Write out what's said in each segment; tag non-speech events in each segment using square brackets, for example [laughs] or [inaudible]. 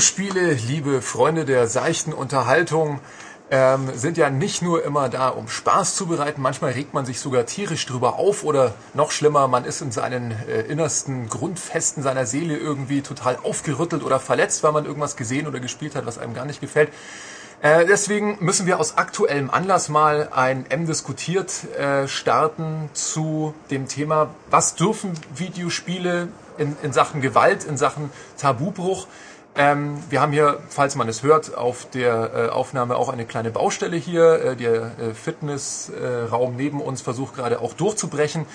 Videospiele, liebe Freunde der seichten Unterhaltung, ähm, sind ja nicht nur immer da, um Spaß zu bereiten. Manchmal regt man sich sogar tierisch drüber auf oder noch schlimmer, man ist in seinen äh, innersten Grundfesten seiner Seele irgendwie total aufgerüttelt oder verletzt, weil man irgendwas gesehen oder gespielt hat, was einem gar nicht gefällt. Äh, deswegen müssen wir aus aktuellem Anlass mal ein M diskutiert äh, starten zu dem Thema, was dürfen Videospiele in, in Sachen Gewalt, in Sachen Tabubruch ähm, wir haben hier, falls man es hört, auf der äh, Aufnahme auch eine kleine Baustelle hier. Äh, der äh, Fitnessraum neben uns versucht gerade auch durchzubrechen.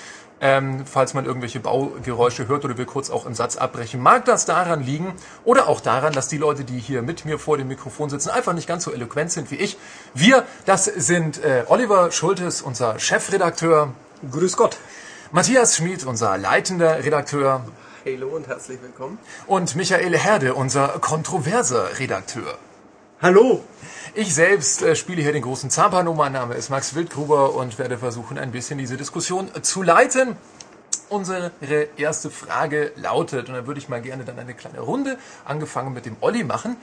Ähm, falls man irgendwelche Baugeräusche hört oder wir kurz auch einen Satz abbrechen, mag das daran liegen oder auch daran, dass die Leute, die hier mit mir vor dem Mikrofon sitzen, einfach nicht ganz so eloquent sind wie ich. Wir, das sind äh, Oliver Schultes, unser Chefredakteur. Grüß Gott. Matthias Schmid, unser leitender Redakteur. Hallo und herzlich willkommen. Und Michael Herde, unser kontroverser Redakteur. Hallo. Ich selbst äh, spiele hier den großen Zampano. Mein Name ist Max Wildgruber und werde versuchen, ein bisschen diese Diskussion zu leiten. Unsere erste Frage lautet, und da würde ich mal gerne dann eine kleine Runde, angefangen mit dem Olli machen.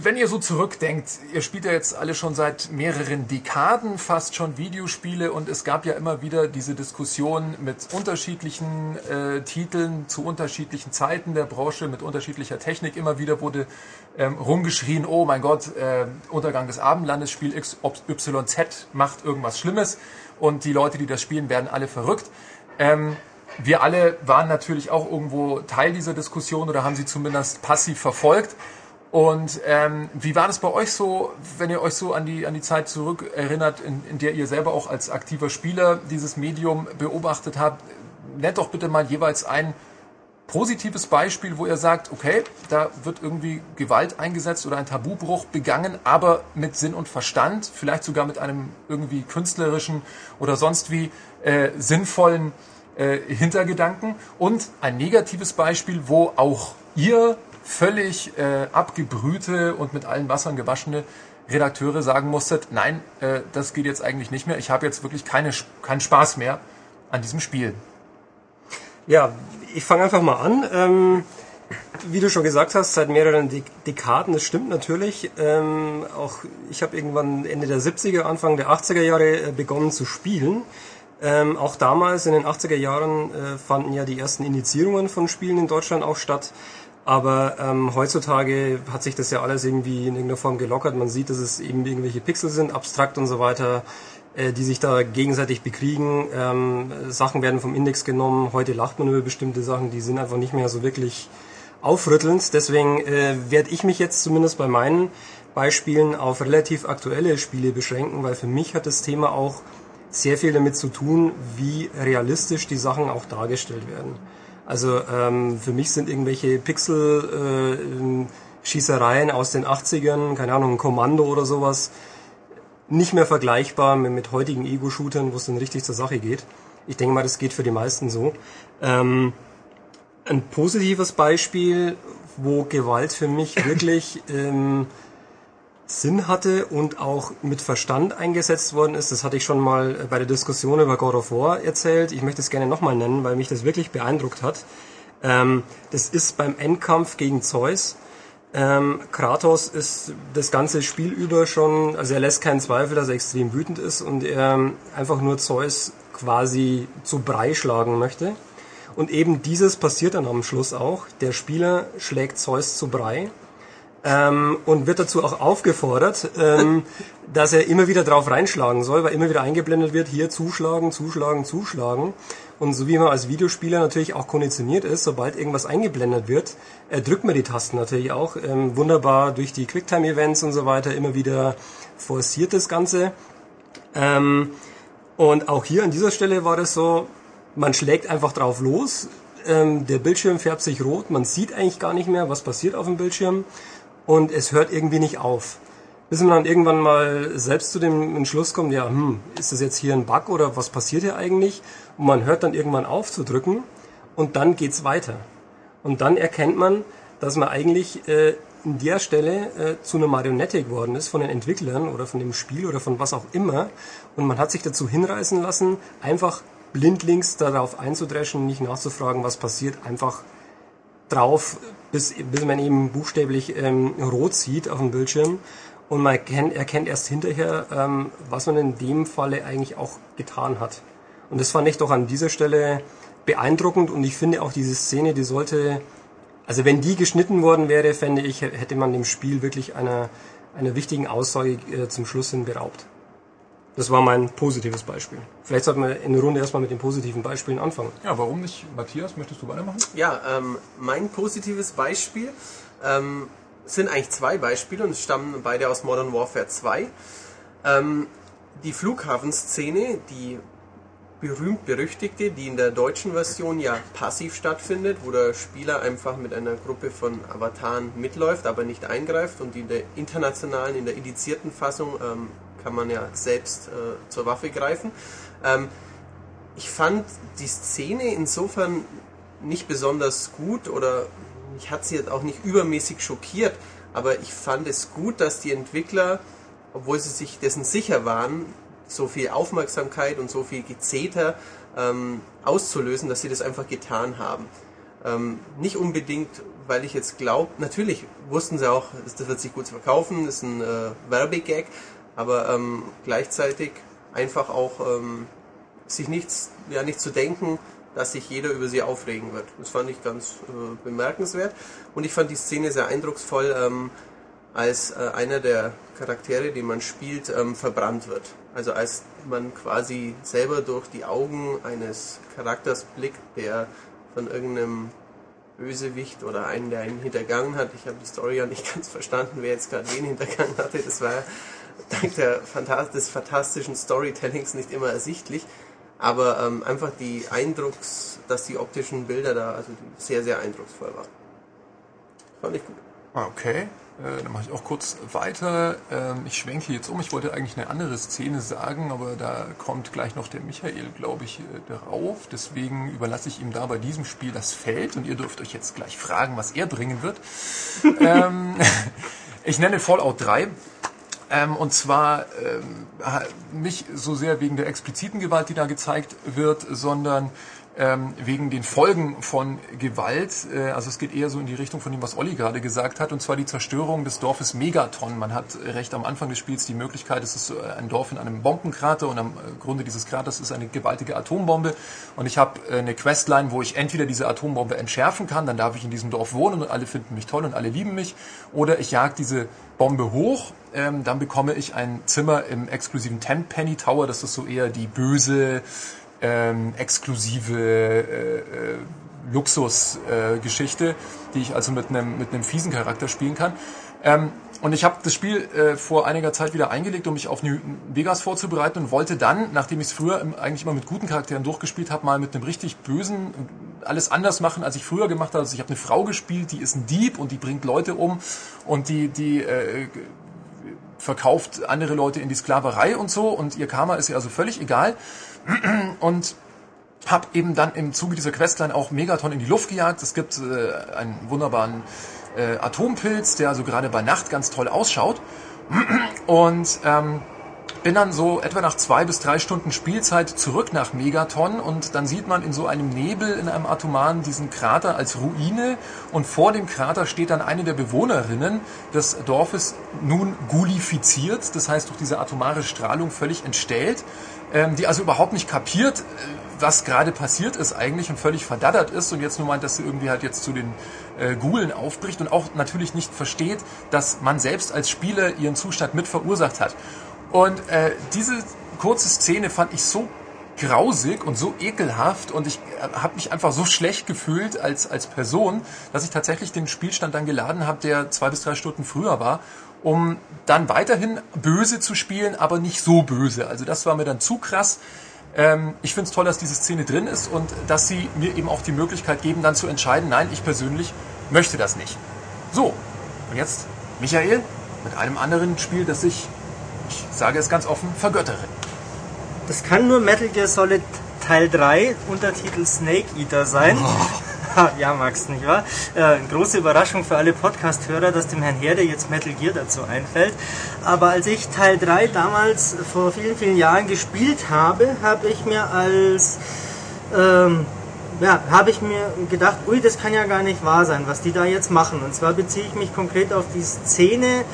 Wenn ihr so zurückdenkt, ihr spielt ja jetzt alle schon seit mehreren Dekaden fast schon Videospiele und es gab ja immer wieder diese Diskussion mit unterschiedlichen äh, Titeln zu unterschiedlichen Zeiten der Branche, mit unterschiedlicher Technik. Immer wieder wurde ähm, rumgeschrien, oh mein Gott, äh, Untergang des Abendlandes, Spiel XYZ macht irgendwas Schlimmes und die Leute, die das spielen, werden alle verrückt. Ähm, wir alle waren natürlich auch irgendwo Teil dieser Diskussion oder haben sie zumindest passiv verfolgt. Und ähm, wie war das bei euch so, wenn ihr euch so an die, an die Zeit zurück erinnert, in, in der ihr selber auch als aktiver Spieler dieses Medium beobachtet habt? Nennt doch bitte mal jeweils ein positives Beispiel, wo ihr sagt, okay, da wird irgendwie Gewalt eingesetzt oder ein Tabubruch begangen, aber mit Sinn und Verstand, vielleicht sogar mit einem irgendwie künstlerischen oder sonst wie äh, sinnvollen äh, Hintergedanken. Und ein negatives Beispiel, wo auch ihr völlig äh, abgebrühte und mit allen Wassern gewaschene Redakteure sagen musstet, nein, äh, das geht jetzt eigentlich nicht mehr. Ich habe jetzt wirklich keine, keinen Spaß mehr an diesem Spiel. Ja, ich fange einfach mal an. Ähm, wie du schon gesagt hast, seit mehreren De Dekaden, das stimmt natürlich. Ähm, auch ich habe irgendwann Ende der 70er, Anfang der 80er Jahre äh, begonnen zu spielen. Ähm, auch damals in den 80er Jahren äh, fanden ja die ersten Indizierungen von Spielen in Deutschland auch statt. Aber ähm, heutzutage hat sich das ja alles irgendwie in irgendeiner Form gelockert. Man sieht, dass es eben irgendwelche Pixel sind, abstrakt und so weiter, äh, die sich da gegenseitig bekriegen. Ähm, Sachen werden vom Index genommen. Heute lacht man über bestimmte Sachen, die sind einfach nicht mehr so wirklich aufrüttelnd. Deswegen äh, werde ich mich jetzt zumindest bei meinen Beispielen auf relativ aktuelle Spiele beschränken, weil für mich hat das Thema auch sehr viel damit zu tun, wie realistisch die Sachen auch dargestellt werden. Also ähm, für mich sind irgendwelche Pixel-Schießereien äh, aus den 80ern, keine Ahnung, ein Kommando oder sowas, nicht mehr vergleichbar mit, mit heutigen Ego-Shootern, wo es dann richtig zur Sache geht. Ich denke mal, das geht für die meisten so. Ähm, ein positives Beispiel, wo Gewalt für mich wirklich ähm, Sinn hatte und auch mit Verstand eingesetzt worden ist. Das hatte ich schon mal bei der Diskussion über God of War erzählt. Ich möchte es gerne nochmal nennen, weil mich das wirklich beeindruckt hat. Ähm, das ist beim Endkampf gegen Zeus. Ähm, Kratos ist das ganze Spiel über schon, also er lässt keinen Zweifel, dass er extrem wütend ist und er einfach nur Zeus quasi zu Brei schlagen möchte. Und eben dieses passiert dann am Schluss auch. Der Spieler schlägt Zeus zu Brei ähm, und wird dazu auch aufgefordert, ähm, [laughs] dass er immer wieder drauf reinschlagen soll, weil immer wieder eingeblendet wird, hier zuschlagen, zuschlagen, zuschlagen. Und so wie man als Videospieler natürlich auch konditioniert ist, sobald irgendwas eingeblendet wird, äh, drückt man die Tasten natürlich auch. Ähm, wunderbar durch die Quicktime-Events und so weiter immer wieder forciert das Ganze. Ähm, und auch hier an dieser Stelle war das so, man schlägt einfach drauf los, ähm, der Bildschirm färbt sich rot, man sieht eigentlich gar nicht mehr, was passiert auf dem Bildschirm und es hört irgendwie nicht auf. Bis man dann irgendwann mal selbst zu dem Entschluss kommt, ja, hm, ist das jetzt hier ein Bug oder was passiert hier eigentlich? Und man hört dann irgendwann auf zu drücken und dann geht's weiter. Und dann erkennt man, dass man eigentlich äh, in der Stelle äh, zu einer Marionette geworden ist von den Entwicklern oder von dem Spiel oder von was auch immer. Und man hat sich dazu hinreißen lassen, einfach blindlings darauf einzudreschen, nicht nachzufragen, was passiert, einfach drauf, bis, bis man eben buchstäblich ähm, rot sieht auf dem Bildschirm. Und man erkennt, erkennt erst hinterher, ähm, was man in dem Falle eigentlich auch getan hat. Und das fand ich doch an dieser Stelle beeindruckend und ich finde auch diese Szene, die sollte, also wenn die geschnitten worden wäre, fände ich, hätte man dem Spiel wirklich einer, einer wichtigen Aussage äh, zum Schluss hin beraubt. Das war mein positives Beispiel. Vielleicht sollten wir in der Runde erstmal mit den positiven Beispielen anfangen. Ja, warum nicht? Matthias, möchtest du weitermachen? Ja, ähm, mein positives Beispiel ähm, sind eigentlich zwei Beispiele und stammen beide aus Modern Warfare 2. Ähm, die Flughafenszene, die berühmt-berüchtigte, die in der deutschen Version ja passiv stattfindet, wo der Spieler einfach mit einer Gruppe von Avataren mitläuft, aber nicht eingreift und die in der internationalen, in der edizierten Fassung ähm, kann man ja selbst äh, zur Waffe greifen. Ähm, ich fand die Szene insofern nicht besonders gut oder ich hat sie jetzt auch nicht übermäßig schockiert, aber ich fand es gut, dass die Entwickler, obwohl sie sich dessen sicher waren, so viel Aufmerksamkeit und so viel Gezeter ähm, auszulösen, dass sie das einfach getan haben. Ähm, nicht unbedingt, weil ich jetzt glaube, natürlich wussten sie auch, das wird sich gut verkaufen, das ist ein äh, Werbegag, aber ähm, gleichzeitig einfach auch ähm, sich nichts, ja nicht zu denken, dass sich jeder über sie aufregen wird. Das fand ich ganz äh, bemerkenswert und ich fand die Szene sehr eindrucksvoll, ähm, als äh, einer der Charaktere, den man spielt, ähm, verbrannt wird. Also als man quasi selber durch die Augen eines Charakters blickt, der von irgendeinem Bösewicht oder einen, der einen hintergangen hat. Ich habe die Story ja nicht [laughs] ganz verstanden, wer jetzt gerade wen hintergangen hatte. Das war [laughs] dank der des fantastischen Storytellings nicht immer ersichtlich. Aber ähm, einfach die Eindrucks, dass die optischen Bilder da also sehr, sehr eindrucksvoll waren. Fand ich gut. Ah, okay, äh, dann mache ich auch kurz weiter. Ähm, ich schwenke jetzt um. Ich wollte eigentlich eine andere Szene sagen, aber da kommt gleich noch der Michael, glaube ich, äh, darauf. Deswegen überlasse ich ihm da bei diesem Spiel das Feld und ihr dürft euch jetzt gleich fragen, was er bringen wird. [laughs] ähm, [laughs] ich nenne Fallout 3. Ähm, und zwar ähm, nicht so sehr wegen der expliziten Gewalt, die da gezeigt wird, sondern ähm, wegen den Folgen von Gewalt. Äh, also es geht eher so in die Richtung von dem, was Olli gerade gesagt hat, und zwar die Zerstörung des Dorfes Megaton. Man hat recht am Anfang des Spiels die Möglichkeit, es ist ein Dorf in einem Bombenkrater und am Grunde dieses Kraters ist eine gewaltige Atombombe. Und ich habe äh, eine Questline, wo ich entweder diese Atombombe entschärfen kann, dann darf ich in diesem Dorf wohnen und alle finden mich toll und alle lieben mich, oder ich jag diese Bombe hoch, ähm, dann bekomme ich ein Zimmer im exklusiven Tenpenny Tower. Das ist so eher die böse ähm, exklusive äh, äh, Luxusgeschichte, äh, die ich also mit einem mit einem fiesen Charakter spielen kann. Ähm, und ich habe das Spiel äh, vor einiger Zeit wieder eingelegt, um mich auf New Vegas vorzubereiten und wollte dann, nachdem ich es früher eigentlich immer mit guten Charakteren durchgespielt habe, mal mit einem richtig bösen alles anders machen, als ich früher gemacht habe. Also ich habe eine Frau gespielt, die ist ein Dieb und die bringt Leute um und die die äh, verkauft andere Leute in die Sklaverei und so und ihr Karma ist ihr also völlig egal [clears throat] und habe eben dann im Zuge dieser Questline auch Megaton in die Luft gejagt. Es gibt äh, einen wunderbaren äh, Atompilz, der also gerade bei Nacht ganz toll ausschaut. [clears throat] Und ähm, bin dann so etwa nach zwei bis drei Stunden Spielzeit zurück nach Megaton und dann sieht man in so einem Nebel in einem Atomaren diesen Krater als Ruine und vor dem Krater steht dann eine der Bewohnerinnen des Dorfes nun gulifiziert, das heißt durch diese atomare Strahlung völlig entstellt ähm, die also überhaupt nicht kapiert, äh, was gerade passiert ist eigentlich und völlig verdaddert ist und jetzt nur meint, dass sie irgendwie halt jetzt zu den äh, Gulen aufbricht und auch natürlich nicht versteht, dass man selbst als Spieler ihren Zustand mit verursacht hat. Und äh, diese kurze Szene fand ich so grausig und so ekelhaft und ich äh, habe mich einfach so [laughs] schlecht gefühlt als, als Person, dass ich tatsächlich den Spielstand dann geladen habe, der zwei bis drei Stunden früher war um dann weiterhin böse zu spielen, aber nicht so böse. Also das war mir dann zu krass. Ähm, ich finde es toll, dass diese Szene drin ist und dass sie mir eben auch die Möglichkeit geben, dann zu entscheiden, nein, ich persönlich möchte das nicht. So, und jetzt Michael mit einem anderen Spiel, das ich, ich sage es ganz offen, vergöttere. Das kann nur Metal Gear Solid Teil 3, Untertitel Snake Eater sein. Oh. [laughs] ja, Max, nicht wahr? Äh, große Überraschung für alle Podcast-Hörer, dass dem Herrn Herde jetzt Metal Gear dazu einfällt. Aber als ich Teil 3 damals vor vielen, vielen Jahren gespielt habe, habe ich mir als ähm, ja, habe ich mir gedacht, ui, das kann ja gar nicht wahr sein, was die da jetzt machen. Und zwar beziehe ich mich konkret auf die Szene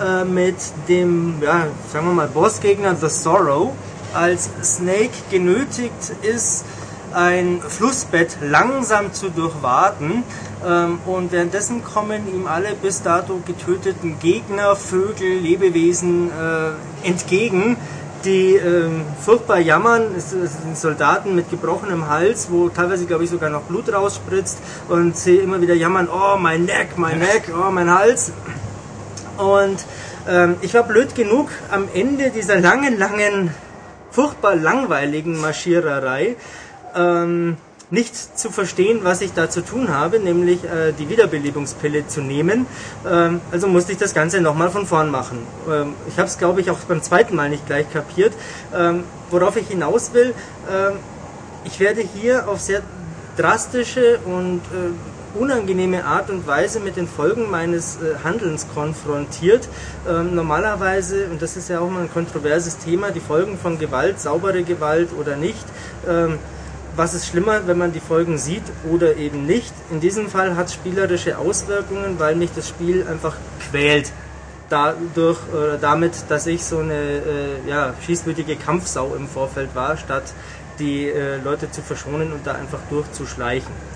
äh, mit dem, ja, sagen wir mal, Bossgegner The Sorrow, als Snake genötigt ist, ein Flussbett langsam zu durchwaten ähm, und währenddessen kommen ihm alle bis dato getöteten Gegner, Vögel, Lebewesen äh, entgegen, die ähm, furchtbar jammern. Es, es sind Soldaten mit gebrochenem Hals, wo teilweise, glaube ich, sogar noch Blut rausspritzt und sie immer wieder jammern, oh, mein Neck, mein Neck, oh, mein Hals. Und ähm, ich war blöd genug, am Ende dieser langen, langen, furchtbar langweiligen Marschiererei ähm, nicht zu verstehen, was ich da zu tun habe, nämlich äh, die Wiederbelebungspille zu nehmen. Ähm, also musste ich das Ganze nochmal von vorn machen. Ähm, ich habe es, glaube ich, auch beim zweiten Mal nicht gleich kapiert. Ähm, worauf ich hinaus will, ähm, ich werde hier auf sehr drastische und äh, unangenehme Art und Weise mit den Folgen meines äh, Handelns konfrontiert. Ähm, normalerweise, und das ist ja auch mal ein kontroverses Thema, die Folgen von Gewalt, saubere Gewalt oder nicht. Ähm, was ist schlimmer, wenn man die Folgen sieht oder eben nicht. In diesem Fall hat es spielerische Auswirkungen, weil mich das Spiel einfach quält. Dadurch, äh, damit, dass ich so eine äh, ja, schießwütige Kampfsau im Vorfeld war, statt die äh, Leute zu verschonen und da einfach durchzuschleichen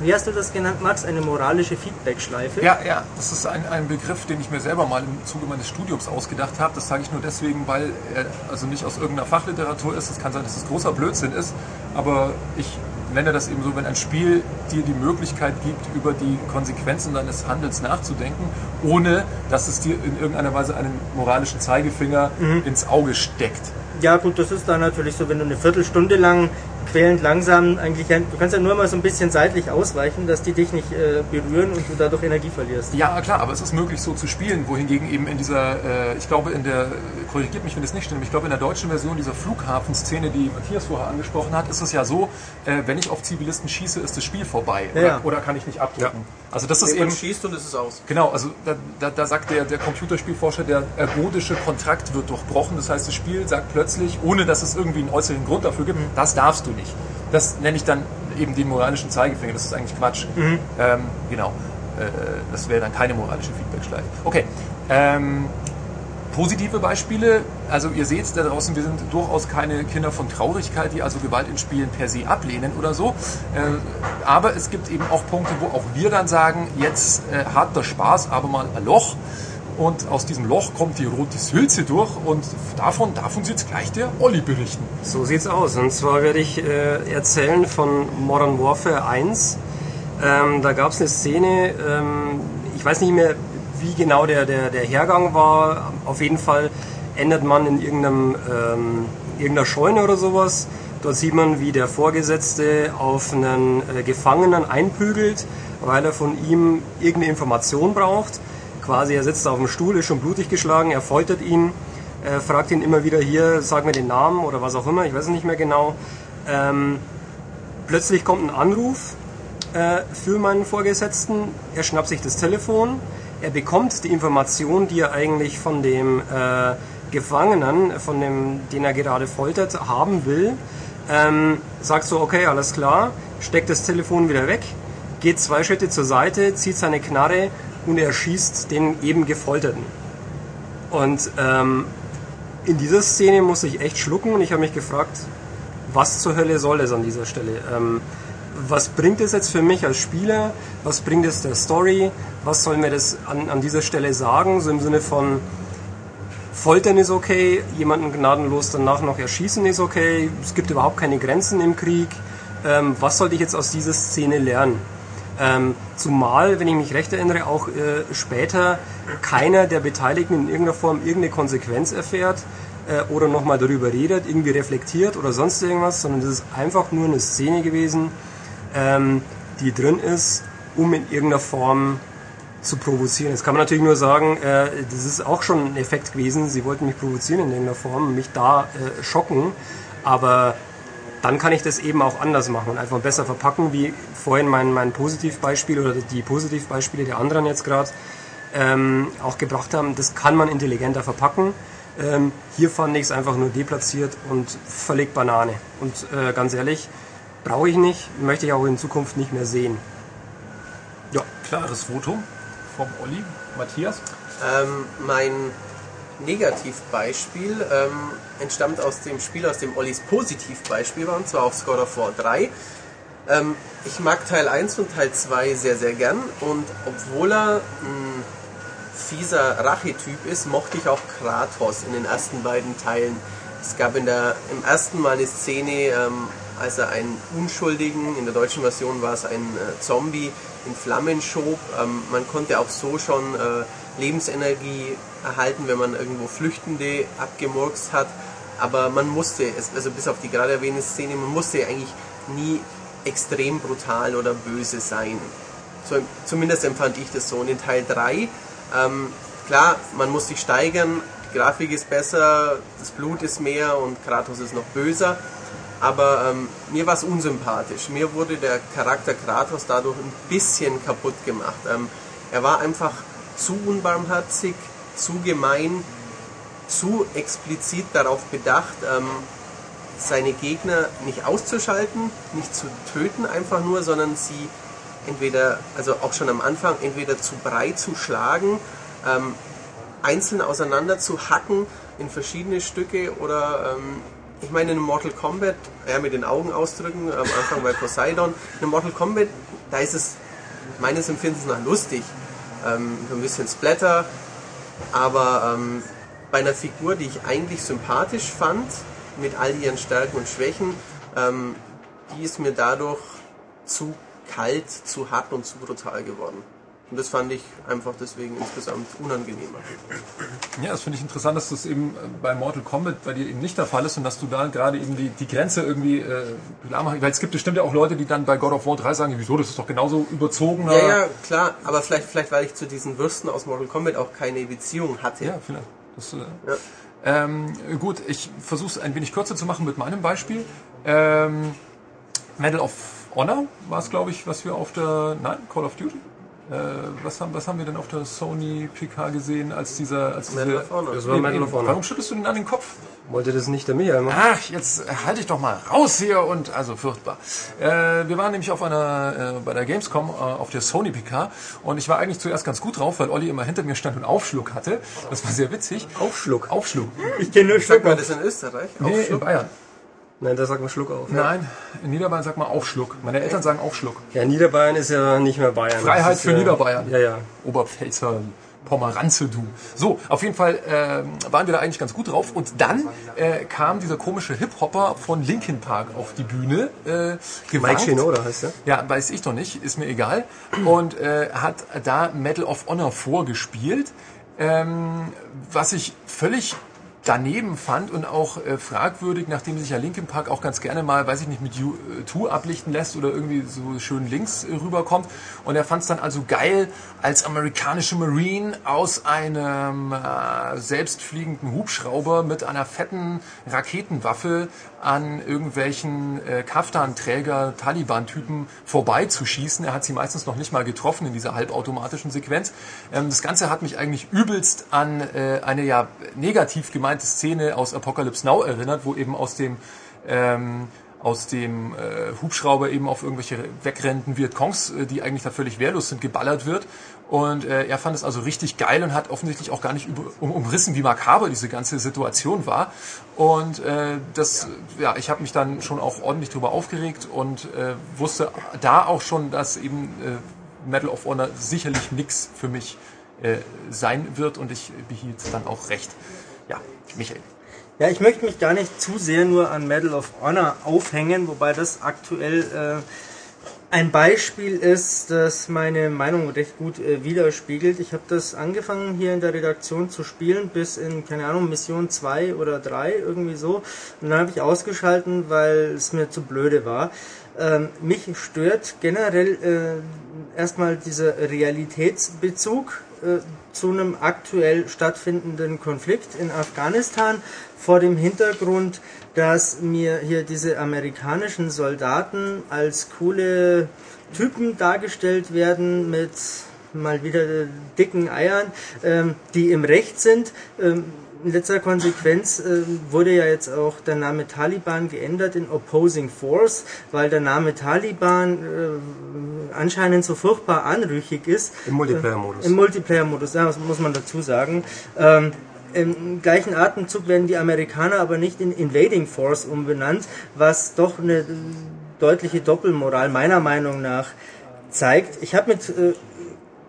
wie hast du das genannt, Max? Eine moralische Feedback-Schleife? Ja, ja, das ist ein, ein Begriff, den ich mir selber mal im Zuge meines Studiums ausgedacht habe. Das sage ich nur deswegen, weil er also nicht aus irgendeiner Fachliteratur ist. Es kann sein, dass es großer Blödsinn ist, aber ich nenne das eben so, wenn ein Spiel dir die Möglichkeit gibt, über die Konsequenzen deines Handelns nachzudenken, ohne dass es dir in irgendeiner Weise einen moralischen Zeigefinger mhm. ins Auge steckt. Ja gut, das ist dann natürlich so, wenn du eine Viertelstunde lang quälend langsam eigentlich, du kannst ja nur mal so ein bisschen seitlich ausweichen, dass die dich nicht äh, berühren und du dadurch Energie verlierst. Ja, klar, aber es ist möglich so zu spielen, wohingegen eben in dieser, äh, ich glaube in der, korrigiert mich, wenn es nicht stimmt, ich glaube in der deutschen Version dieser Flughafenszene, die Matthias vorher angesprochen hat, ist es ja so, äh, wenn ich auf Zivilisten schieße, ist das Spiel vorbei. Oder, ja. oder kann ich nicht abdrücken. Ja. Also das ist eben... schießt und es ist aus. Genau, also da, da, da sagt der, der Computerspielforscher, der ergodische Kontrakt wird durchbrochen. Das heißt, das Spiel sagt plötzlich, ohne dass es irgendwie einen äußeren Grund dafür gibt, mhm. das darfst du nicht. Das nenne ich dann eben den moralischen Zeigefinger. Das ist eigentlich Quatsch. Mhm. Ähm, genau. Äh, das wäre dann keine moralische Feedbackschleife. Okay. Ähm, positive Beispiele. Also ihr seht da draußen, wir sind durchaus keine Kinder von Traurigkeit, die also Gewalt in Spielen per se ablehnen oder so. Äh, aber es gibt eben auch Punkte, wo auch wir dann sagen, jetzt äh, hat der Spaß aber mal ein Loch. Und aus diesem Loch kommt die rote Sülze durch und davon darf uns jetzt gleich der Olli berichten. So sieht's aus. Und zwar werde ich äh, erzählen von Modern Warfare 1. Ähm, da gab es eine Szene, ähm, ich weiß nicht mehr, wie genau der, der, der Hergang war. Auf jeden Fall endet man in irgendeinem, ähm, irgendeiner Scheune oder sowas. Dort sieht man, wie der Vorgesetzte auf einen äh, Gefangenen einprügelt, weil er von ihm irgendeine Information braucht quasi, er sitzt auf dem Stuhl, ist schon blutig geschlagen, er foltert ihn, äh, fragt ihn immer wieder hier, sag mir den Namen oder was auch immer, ich weiß es nicht mehr genau. Ähm, plötzlich kommt ein Anruf äh, für meinen Vorgesetzten, er schnappt sich das Telefon, er bekommt die Information, die er eigentlich von dem äh, Gefangenen, von dem, den er gerade foltert, haben will, ähm, sagt so, okay, alles klar, steckt das Telefon wieder weg, geht zwei Schritte zur Seite, zieht seine Knarre und er schießt den eben Gefolterten. Und ähm, in dieser Szene muss ich echt schlucken und ich habe mich gefragt, was zur Hölle soll das an dieser Stelle? Ähm, was bringt es jetzt für mich als Spieler? Was bringt es der Story? Was soll mir das an, an dieser Stelle sagen? So im Sinne von Foltern ist okay, jemanden gnadenlos danach noch erschießen ist okay, es gibt überhaupt keine Grenzen im Krieg. Ähm, was sollte ich jetzt aus dieser Szene lernen? Ähm, zumal, wenn ich mich recht erinnere, auch äh, später keiner der Beteiligten in irgendeiner Form irgendeine Konsequenz erfährt äh, oder nochmal darüber redet, irgendwie reflektiert oder sonst irgendwas, sondern das ist einfach nur eine Szene gewesen, ähm, die drin ist, um in irgendeiner Form zu provozieren. Jetzt kann man natürlich nur sagen, äh, das ist auch schon ein Effekt gewesen. Sie wollten mich provozieren in irgendeiner Form, mich da äh, schocken, aber dann kann ich das eben auch anders machen und einfach besser verpacken, wie vorhin mein, mein Positivbeispiel oder die Positivbeispiele der anderen jetzt gerade ähm, auch gebracht haben. Das kann man intelligenter verpacken. Ähm, hier fand ich es einfach nur deplatziert und völlig Banane. Und äh, ganz ehrlich, Brauche ich nicht, möchte ich auch in Zukunft nicht mehr sehen. Ja, klares Votum vom Olli. Matthias? Ähm, mein Negativbeispiel ähm, entstammt aus dem Spiel, aus dem Ollis Positivbeispiel war, und zwar auf God of War 3. Ähm, ich mag Teil 1 und Teil 2 sehr, sehr gern und obwohl er ein fieser Rachetyp ist, mochte ich auch Kratos in den ersten beiden Teilen. Es gab in der, im ersten Mal eine Szene, ähm, als er einen Unschuldigen, in der deutschen Version war es ein äh, Zombie, in Flammen schob. Ähm, man konnte auch so schon äh, Lebensenergie erhalten, wenn man irgendwo Flüchtende abgemurkst hat. Aber man musste, also bis auf die gerade erwähnte Szene, man musste eigentlich nie extrem brutal oder böse sein. So, zumindest empfand ich das so. Und in Teil 3, ähm, klar, man muss sich steigern, die Grafik ist besser, das Blut ist mehr und Kratos ist noch böser. Aber ähm, mir war es unsympathisch. Mir wurde der Charakter Kratos dadurch ein bisschen kaputt gemacht. Ähm, er war einfach zu unbarmherzig, zu gemein, zu explizit darauf bedacht, ähm, seine Gegner nicht auszuschalten, nicht zu töten einfach nur, sondern sie entweder, also auch schon am Anfang, entweder zu breit zu schlagen, ähm, einzeln auseinander zu hacken in verschiedene Stücke oder ähm, ich meine in Mortal Kombat, ja mit den Augen ausdrücken, am Anfang bei Poseidon, in Mortal Kombat, da ist es meines Empfindens nach lustig, ähm, so ein bisschen Splatter, aber ähm, bei einer Figur, die ich eigentlich sympathisch fand, mit all ihren Stärken und Schwächen, ähm, die ist mir dadurch zu kalt, zu hart und zu brutal geworden. Und das fand ich einfach deswegen insgesamt unangenehmer. Ja, das finde ich interessant, dass das eben äh, bei Mortal Kombat bei dir eben nicht der Fall ist und dass du da gerade eben die, die Grenze irgendwie äh, klar machst. Weil es gibt bestimmt ja auch Leute, die dann bei God of War 3 sagen, wieso, das ist doch genauso überzogen. Ja, ja, klar, aber vielleicht, vielleicht weil ich zu diesen Würsten aus Mortal Kombat auch keine Beziehung hatte. Ja, vielleicht. Das, äh, ja. Ähm, gut, ich versuche es ein wenig kürzer zu machen mit meinem Beispiel. Ähm, Medal of Honor war es, glaube ich, was wir auf der, nein, Call of Duty? Äh, was, haben, was haben wir denn auf der Sony PK gesehen, als dieser, als Medal diese. Das war Medal of Honor. Warum schüttelst du den an den Kopf? Wollte das nicht der Michael machen? Ach, jetzt halte ich doch mal raus hier und also furchtbar. Äh, wir waren nämlich auf einer äh, bei der Gamescom äh, auf der Sony PK und ich war eigentlich zuerst ganz gut drauf, weil Olli immer hinter mir stand und Aufschluck hatte. Das war sehr witzig. Aufschluck. Aufschluck. Ich kenne nur Sagt man das in Österreich? Nee, in? Bayern. Nein, da sagt man Schluck auf. Nein, in Niederbayern sagt man Aufschluck. Meine Eltern sagen Aufschluck. Ja, Niederbayern ist ja nicht mehr Bayern. Freiheit für ja, Niederbayern. Ja, ja. Oberpfälzer, Pomeranze, du. So, auf jeden Fall ähm, waren wir da eigentlich ganz gut drauf. Und dann äh, kam dieser komische Hip-Hopper von Linkin Park auf die Bühne. Äh, Mike gewankt. Shinoda heißt er. Ja, weiß ich doch nicht, ist mir egal. Und äh, hat da Medal of Honor vorgespielt, ähm, was ich völlig daneben fand und auch äh, fragwürdig, nachdem sich ja Linkin Park auch ganz gerne mal, weiß ich nicht, mit U2 ablichten lässt oder irgendwie so schön links äh, rüberkommt. Und er fand es dann also geil, als amerikanische Marine aus einem äh, selbstfliegenden Hubschrauber mit einer fetten Raketenwaffe an irgendwelchen äh, Kaftanträger, Taliban-Typen vorbeizuschießen. Er hat sie meistens noch nicht mal getroffen in dieser halbautomatischen Sequenz. Ähm, das Ganze hat mich eigentlich übelst an äh, eine ja negativ gemeinte Szene aus Apocalypse Now erinnert, wo eben aus dem ähm, aus dem äh, Hubschrauber eben auf irgendwelche wegrennenden Vietcongs, äh, die eigentlich da völlig wehrlos sind, geballert wird. Und äh, er fand es also richtig geil und hat offensichtlich auch gar nicht über, um, umrissen, wie makaber diese ganze Situation war. Und äh, das, ja, ich habe mich dann schon auch ordentlich drüber aufgeregt und äh, wusste da auch schon, dass eben äh, Medal of Honor sicherlich nix für mich äh, sein wird und ich behielt dann auch recht. Ja, Michael. Ja, ich möchte mich gar nicht zu sehr nur an Medal of Honor aufhängen, wobei das aktuell äh, ein Beispiel ist, das meine Meinung recht gut äh, widerspiegelt. Ich habe das angefangen hier in der Redaktion zu spielen, bis in, keine Ahnung, Mission 2 oder 3, irgendwie so. Und dann habe ich ausgeschalten, weil es mir zu blöde war. Ähm, mich stört generell äh, erstmal dieser Realitätsbezug äh, zu einem aktuell stattfindenden Konflikt in Afghanistan vor dem Hintergrund, dass mir hier diese amerikanischen Soldaten als coole Typen dargestellt werden mit mal wieder dicken Eiern, ähm, die im Recht sind. Ähm, in letzter Konsequenz äh, wurde ja jetzt auch der Name Taliban geändert in Opposing Force, weil der Name Taliban äh, anscheinend so furchtbar anrüchig ist. Im Multiplayer-Modus. Im Multiplayer-Modus, ja, das muss man dazu sagen. Ähm, im gleichen Atemzug werden die Amerikaner aber nicht in Invading Force umbenannt, was doch eine deutliche Doppelmoral meiner Meinung nach zeigt. Ich habe mit äh,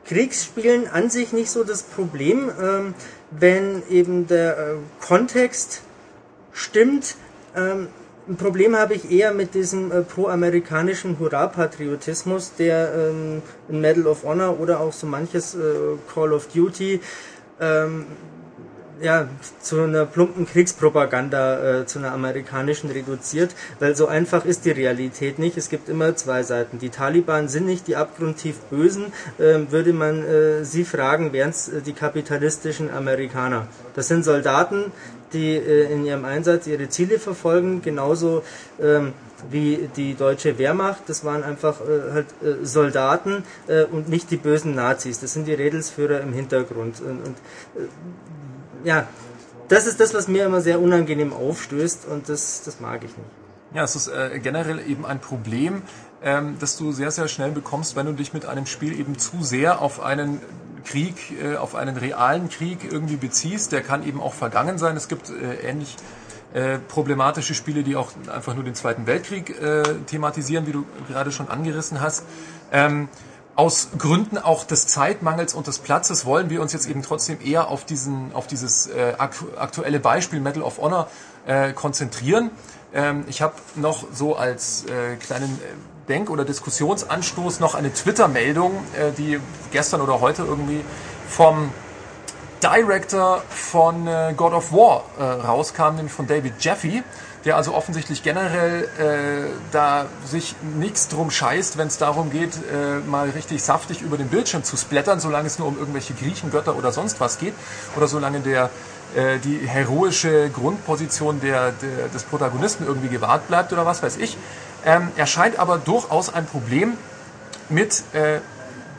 Kriegsspielen an sich nicht so das Problem, ähm, wenn eben der äh, Kontext stimmt. Ähm, ein Problem habe ich eher mit diesem äh, pro-amerikanischen Hurra-Patriotismus, der ähm, in Medal of Honor oder auch so manches äh, Call of Duty ähm, ja, zu einer plumpen Kriegspropaganda, äh, zu einer amerikanischen reduziert, weil so einfach ist die Realität nicht. Es gibt immer zwei Seiten. Die Taliban sind nicht die abgrundtief Bösen, äh, würde man äh, sie fragen, wären es äh, die kapitalistischen Amerikaner. Das sind Soldaten, die äh, in ihrem Einsatz ihre Ziele verfolgen, genauso ähm, wie die deutsche Wehrmacht. Das waren einfach äh, halt äh, Soldaten äh, und nicht die bösen Nazis. Das sind die Redelsführer im Hintergrund. Und, und äh, ja, das ist das, was mir immer sehr unangenehm aufstößt und das, das mag ich nicht. Ja, es ist äh, generell eben ein Problem, ähm, das du sehr, sehr schnell bekommst, wenn du dich mit einem Spiel eben zu sehr auf einen Krieg, äh, auf einen realen Krieg irgendwie beziehst. Der kann eben auch vergangen sein. Es gibt äh, ähnlich äh, problematische Spiele, die auch einfach nur den Zweiten Weltkrieg äh, thematisieren, wie du gerade schon angerissen hast. Ähm, aus Gründen auch des Zeitmangels und des Platzes wollen wir uns jetzt eben trotzdem eher auf diesen, auf dieses äh, aktuelle Beispiel Medal of Honor äh, konzentrieren. Ähm, ich habe noch so als äh, kleinen äh, Denk- oder Diskussionsanstoß noch eine Twitter-Meldung, äh, die gestern oder heute irgendwie vom Director von äh, God of War äh, rauskam, nämlich von David Jeffy der also offensichtlich generell äh, da sich nichts drum scheißt, wenn es darum geht, äh, mal richtig saftig über den Bildschirm zu splattern, solange es nur um irgendwelche Griechengötter oder sonst was geht, oder solange der äh, die heroische Grundposition der, der, des Protagonisten irgendwie gewahrt bleibt oder was weiß ich. Ähm, er scheint aber durchaus ein Problem mit äh,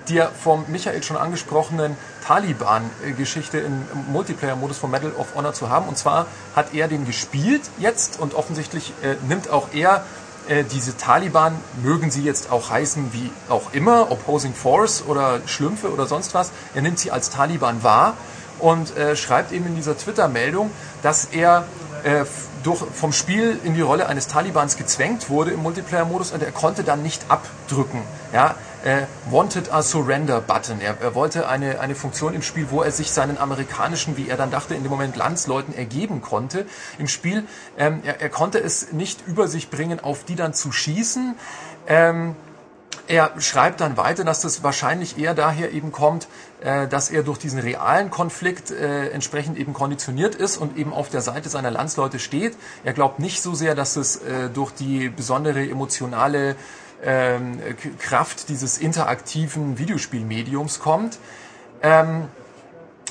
der vom Michael schon angesprochenen Taliban-Geschichte im Multiplayer-Modus von Medal of Honor zu haben. Und zwar hat er den gespielt jetzt und offensichtlich äh, nimmt auch er äh, diese Taliban, mögen sie jetzt auch heißen wie auch immer, Opposing Force oder Schlümpfe oder sonst was, er nimmt sie als Taliban wahr und äh, schreibt eben in dieser Twitter-Meldung, dass er äh, durch, vom Spiel in die Rolle eines Talibans gezwängt wurde im Multiplayer-Modus und er konnte dann nicht abdrücken. Ja, äh, wanted a Surrender Button. Er, er, wollte eine, eine Funktion im Spiel, wo er sich seinen amerikanischen, wie er dann dachte, in dem Moment Landsleuten ergeben konnte im Spiel. Ähm, er, er, konnte es nicht über sich bringen, auf die dann zu schießen. Ähm, er schreibt dann weiter, dass das wahrscheinlich eher daher eben kommt, äh, dass er durch diesen realen Konflikt äh, entsprechend eben konditioniert ist und eben auf der Seite seiner Landsleute steht. Er glaubt nicht so sehr, dass es äh, durch die besondere emotionale ähm, Kraft dieses interaktiven Videospielmediums kommt. Ähm,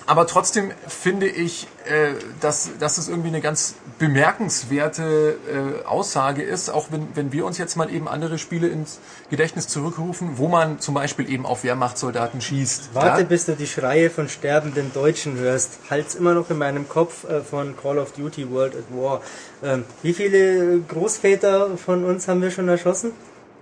aber trotzdem finde ich, äh, dass, dass es irgendwie eine ganz bemerkenswerte äh, Aussage ist, auch wenn, wenn wir uns jetzt mal eben andere Spiele ins Gedächtnis zurückrufen, wo man zum Beispiel eben auf Wehrmachtssoldaten schießt. Warte, ja? bis du die Schreie von sterbenden Deutschen hörst. Halt's immer noch in meinem Kopf äh, von Call of Duty World at War. Ähm, wie viele Großväter von uns haben wir schon erschossen?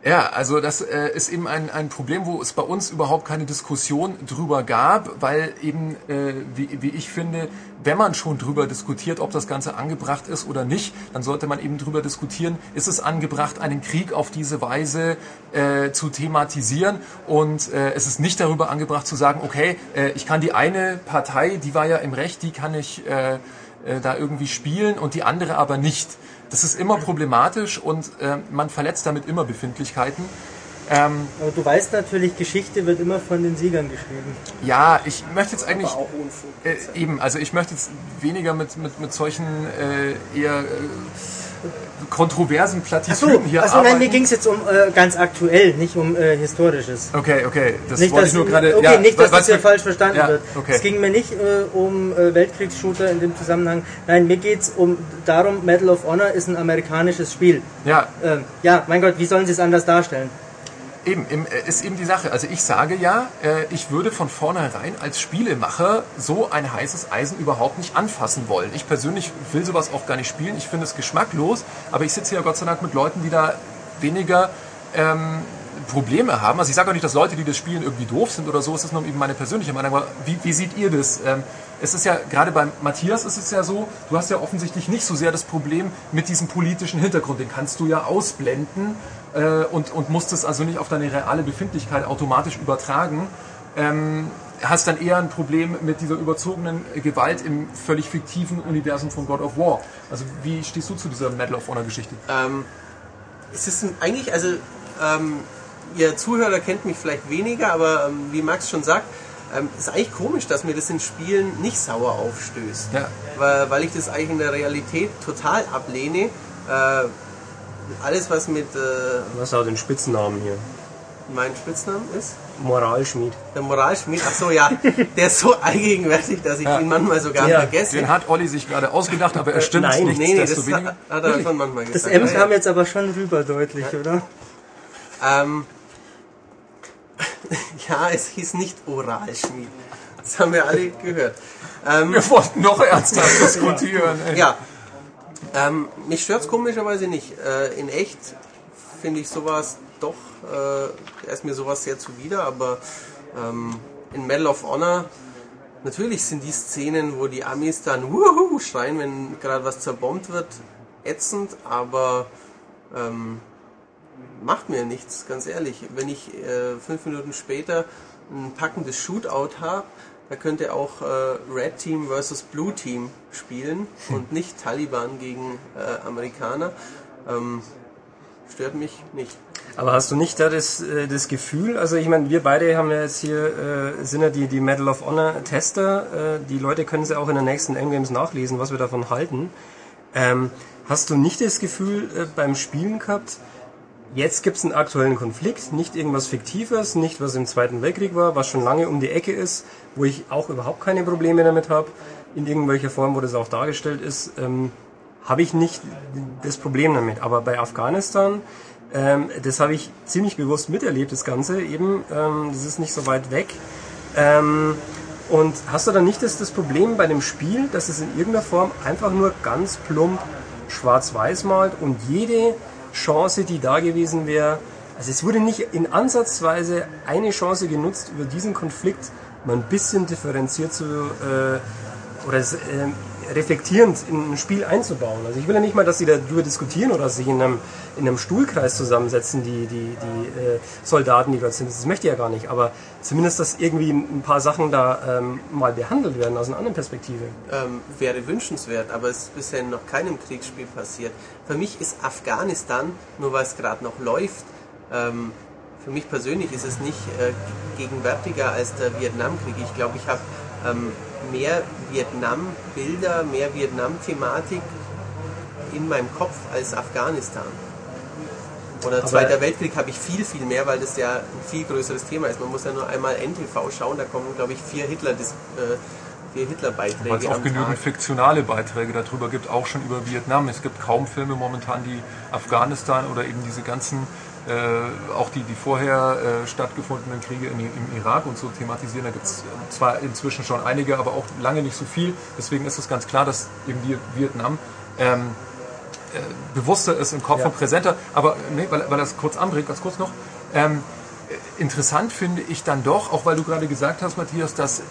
Ja, also das äh, ist eben ein, ein Problem, wo es bei uns überhaupt keine Diskussion drüber gab, weil eben, äh, wie, wie ich finde, wenn man schon drüber diskutiert, ob das Ganze angebracht ist oder nicht, dann sollte man eben drüber diskutieren, ist es angebracht, einen Krieg auf diese Weise äh, zu thematisieren und äh, es ist nicht darüber angebracht zu sagen, okay, äh, ich kann die eine Partei, die war ja im Recht, die kann ich äh, äh, da irgendwie spielen und die andere aber nicht. Das ist immer problematisch und äh, man verletzt damit immer Befindlichkeiten. Ähm, Aber du weißt natürlich, Geschichte wird immer von den Siegern geschrieben. Ja, ich möchte jetzt eigentlich äh, eben, also ich möchte jetzt weniger mit mit mit solchen äh, eher äh, kontroversen Plattitüden so, hier also nein, mir ging es jetzt um äh, ganz aktuell, nicht um äh, historisches. Okay, okay, das nicht, wollte dass, ich nur gerade. Okay, ja, nicht, dass das hier falsch verstanden ja, wird. Okay. Es ging mir nicht äh, um äh, Weltkriegsshooter in dem Zusammenhang. Nein, mir geht es um darum, Medal of Honor ist ein amerikanisches Spiel. Ja. Ähm, ja, mein Gott, wie sollen sie es anders darstellen? Eben, äh, ist eben die Sache. Also ich sage ja, äh, ich würde von vornherein als Spielemacher so ein heißes Eisen überhaupt nicht anfassen wollen. Ich persönlich will sowas auch gar nicht spielen. Ich finde es geschmacklos, aber ich sitze ja Gott sei Dank mit Leuten, die da weniger ähm, Probleme haben. Also ich sage auch nicht, dass Leute, die das spielen, irgendwie doof sind oder so. Es ist nur eben meine persönliche Meinung. Aber wie, wie seht ihr das? Ähm, es ist ja, gerade beim Matthias ist es ja so, du hast ja offensichtlich nicht so sehr das Problem mit diesem politischen Hintergrund. Den kannst du ja ausblenden äh, und, und musst es also nicht auf deine reale Befindlichkeit automatisch übertragen. Ähm, hast dann eher ein Problem mit dieser überzogenen Gewalt im völlig fiktiven Universum von God of War. Also wie stehst du zu dieser Medal of Honor Geschichte? Ähm, es ist eigentlich, also ähm, ihr Zuhörer kennt mich vielleicht weniger, aber ähm, wie Max schon sagt, ähm, ist eigentlich komisch, dass mir das in Spielen nicht sauer aufstößt. Ja. Weil, weil ich das eigentlich in der Realität total ablehne. Äh, alles, was mit äh, hast auch den Spitznamen hier. mein Spitznamen ist, Moralschmied. der Moralschmied, ach so, ja, der ist so allgegenwärtig, dass ich Ja. ihn manchmal sogar Ja, vergesse. Den hat Olli sich gerade ausgedacht, aber er stimmt nein. nichts nee, nee, das weniger. hat, hat er schon manchmal Das gesagt. M Ja, ja. kam jetzt aber schon rüber deutlich, oder? Ähm, [laughs] ja, es hieß nicht Oralschmied. Das haben wir alle gehört. Ähm, Wir wollten noch ernsthaft [laughs] diskutieren. ey. ja, ähm, mich stört's komischerweise nicht. Äh, in echt finde ich sowas doch, äh, ist mir sowas sehr zuwider, aber ähm, in Medal of Honor natürlich sind die Szenen, wo die Amis dann Wuhu schreien, wenn gerade was zerbombt wird, ätzend, aber ähm, macht mir nichts, ganz ehrlich. Wenn ich äh, fünf Minuten später ein packendes Shootout habe, da könnte auch äh, Red Team versus Blue Team spielen und nicht Taliban gegen äh, Amerikaner. Ähm, stört mich nicht. Aber hast du nicht da das, äh, das Gefühl, also ich meine, wir beide haben ja jetzt hier, äh, sind ja die, die Medal of Honor Tester, äh, die Leute können ja auch in den nächsten M-Games nachlesen, was wir davon halten. Ähm, hast du nicht das Gefühl äh, beim Spielen gehabt, jetzt gibt es einen aktuellen Konflikt, nicht irgendwas Fiktives, nicht was im Zweiten Weltkrieg war, was schon lange um die Ecke ist, wo ich auch überhaupt keine Probleme damit habe, in irgendwelcher Form, wo das auch dargestellt ist, ähm, habe ich nicht das Problem damit. Aber bei Afghanistan, ähm, das habe ich ziemlich bewusst miterlebt, das Ganze eben, ähm, das ist nicht so weit weg. Ähm, und hast du dann nicht das, das Problem bei dem Spiel, dass es in irgendeiner Form einfach nur ganz plump schwarz-weiß malt und jede Chance, die da gewesen wäre, also es wurde nicht in Ansatzweise eine Chance genutzt, über diesen Konflikt mal ein bisschen differenziert zu äh, oder äh, reflektierend in ein Spiel einzubauen. Also ich will ja nicht mal, dass sie darüber diskutieren oder sich in einem, in einem Stuhlkreis zusammensetzen, die, die, die äh, Soldaten, die dort sind. Das möchte ich ja gar nicht. Aber zumindest, dass irgendwie ein paar Sachen da ähm, mal behandelt werden aus einer anderen Perspektive. Ähm, wäre wünschenswert, aber es ist bisher noch keinem Kriegsspiel passiert. Für mich ist Afghanistan, nur weil es gerade noch läuft, ähm, für mich persönlich ist es nicht äh, gegenwärtiger als der Vietnamkrieg. Ich glaube, ich habe ähm, mehr Vietnam-Bilder, mehr Vietnam-Thematik in meinem Kopf als Afghanistan. Oder Zweiter Weltkrieg habe ich viel, viel mehr, weil das ja ein viel größeres Thema ist. Man muss ja nur einmal NTV schauen, da kommen, glaube ich, vier Hitler, äh, Hitler-Beiträge Weil es auch genügend Tag. fiktionale Beiträge darüber gibt, auch schon über Vietnam. Es gibt kaum Filme momentan, die Afghanistan oder eben diese ganzen, äh, auch die, die vorher äh, stattgefundenen Kriege im, im Irak und so thematisieren. Da gibt es zwar inzwischen schon einige, aber auch lange nicht so viel. Deswegen ist es ganz klar, dass eben die Vietnam ähm, äh, bewusster ist im Kopf Ja. und präsenter. Aber nee, weil, weil das kurz anbringt, ganz kurz noch. Ähm, äh, interessant finde ich dann doch, auch weil du gerade gesagt hast, Matthias, dass äh,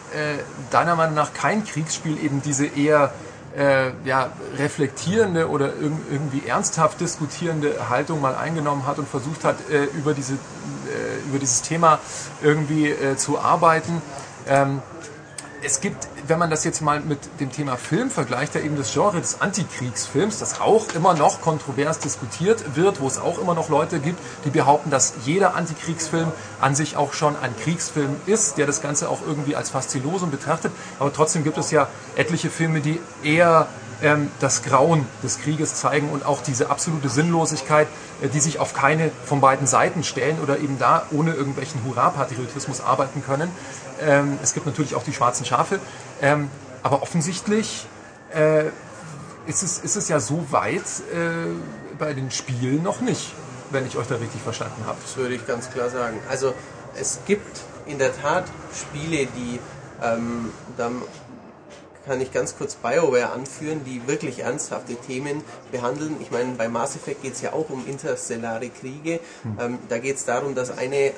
deiner Meinung nach kein Kriegsspiel eben diese eher äh, ja, reflektierende oder irg irgendwie ernsthaft diskutierende Haltung mal eingenommen hat und versucht hat, äh, über, diese, äh, über dieses Thema irgendwie äh, zu arbeiten. Ähm, es gibt, wenn man das jetzt mal mit dem Thema Film vergleicht, ja eben das Genre des Antikriegsfilms, das auch immer noch kontrovers diskutiert wird, wo es auch immer noch Leute gibt, die behaupten, dass jeder Antikriegsfilm an sich auch schon ein Kriegsfilm ist, der das Ganze auch irgendwie als Faszilosum betrachtet. Aber trotzdem gibt es ja etliche Filme, die eher ähm, das Grauen des Krieges zeigen und auch diese absolute Sinnlosigkeit, äh, die sich auf keine von beiden Seiten stellen oder eben da ohne irgendwelchen Hurra-Patriotismus arbeiten können. Ähm, es gibt natürlich auch die schwarzen Schafe, ähm, aber offensichtlich äh, ist, es, ist es ja so weit äh, bei den Spielen noch nicht. wenn ich euch da richtig verstanden habe. Das würde ich ganz klar sagen. Also es gibt in der Tat Spiele, die ähm, dann kann ich ganz kurz BioWare anführen, die wirklich ernsthafte Themen behandeln. Ich meine, bei Mass Effect geht es ja auch um interstellare Kriege. Hm. Ähm, da geht es darum, dass eine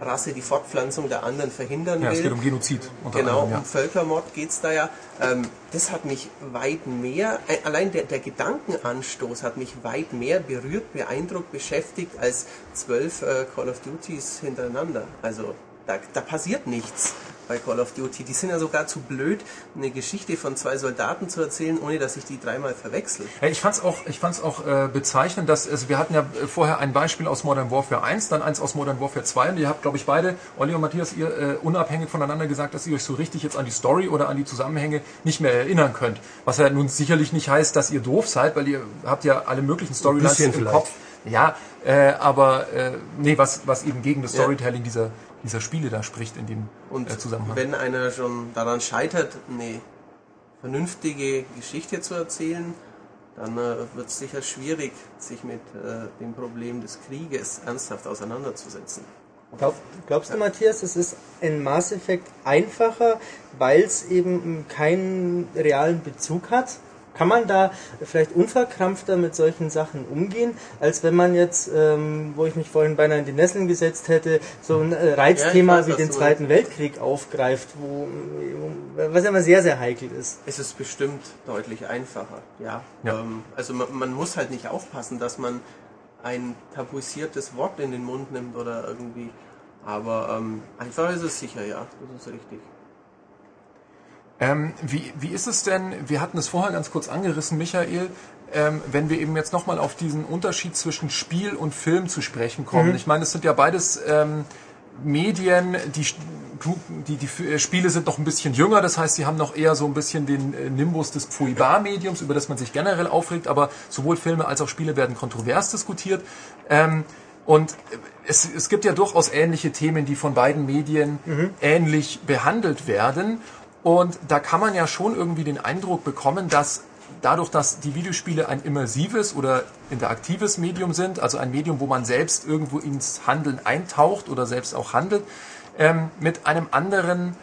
Rasse die Fortpflanzung der anderen verhindern ja, will. Es geht um Genozid. Genau, anderem, ja. um Völkermord geht es da ja. Ähm, das hat mich weit mehr, äh, allein der, der Gedankenanstoß hat mich weit mehr berührt, beeindruckt, beschäftigt als zwölf äh, Call of Duties hintereinander. Also da, da passiert nichts bei Call of Duty. Die sind ja sogar zu blöd, eine Geschichte von zwei Soldaten zu erzählen, ohne dass ich die dreimal verwechsel. Ja, ich fand's auch, ich fand's auch äh, bezeichnend, dass also wir hatten ja äh, vorher ein Beispiel aus Modern Warfare 1, dann eins aus Modern Warfare 2 und ihr habt, glaube ich, beide, Olli und Matthias, ihr äh, unabhängig voneinander gesagt, dass ihr euch so richtig jetzt an die Story oder an die Zusammenhänge nicht mehr erinnern könnt. Was ja nun sicherlich nicht heißt, dass ihr doof seid, weil ihr habt ja alle möglichen Storylines im vielleicht. Kopf. Ja, äh, aber äh, nee, was, was eben gegen das Storytelling ja. dieser, dieser Spiele da spricht in dem Und äh, Zusammenhang. Wenn einer schon daran scheitert, eine vernünftige Geschichte zu erzählen, dann äh, wird es sicher schwierig, sich mit äh, dem Problem des Krieges ernsthaft auseinanderzusetzen. Glaub, glaubst du, ja. Matthias, es ist in Mass Effect einfacher, weil es eben keinen realen Bezug hat? Kann man da vielleicht unverkrampfter mit solchen Sachen umgehen, als wenn man jetzt, ähm, wo ich mich vorhin beinahe in die Nesseln gesetzt hätte, so ein äh, Reizthema ja, weiß, wie den Zweiten Weltkrieg aufgreift, wo, was ja immer sehr, sehr heikel ist. Es ist bestimmt deutlich einfacher, ja. ja. Ähm, also man, man muss halt nicht aufpassen, dass man ein tabuisiertes Wort in den Mund nimmt oder irgendwie. Aber ähm, einfach ist es sicher, ja, das ist richtig. Ähm, wie, wie ist es denn, wir hatten es vorher ganz kurz angerissen, Michael, ähm, wenn wir eben jetzt nochmal auf diesen Unterschied zwischen Spiel und Film zu sprechen kommen. Mhm. Ich meine, es sind ja beides ähm, Medien, die, die, die Spiele sind noch ein bisschen jünger, das heißt, sie haben noch eher so ein bisschen den äh, Nimbus des Pruibar-Mediums, über das man sich generell aufregt, aber sowohl Filme als auch Spiele werden kontrovers diskutiert. Ähm, und es, es gibt ja durchaus ähnliche Themen, die von beiden Medien mhm. ähnlich behandelt werden. Und da kann man ja schon irgendwie den Eindruck bekommen, dass dadurch, dass die Videospiele ein immersives oder interaktives Medium sind, also ein Medium, wo man selbst irgendwo ins Handeln eintaucht oder selbst auch handelt, ähm, mit einem anderen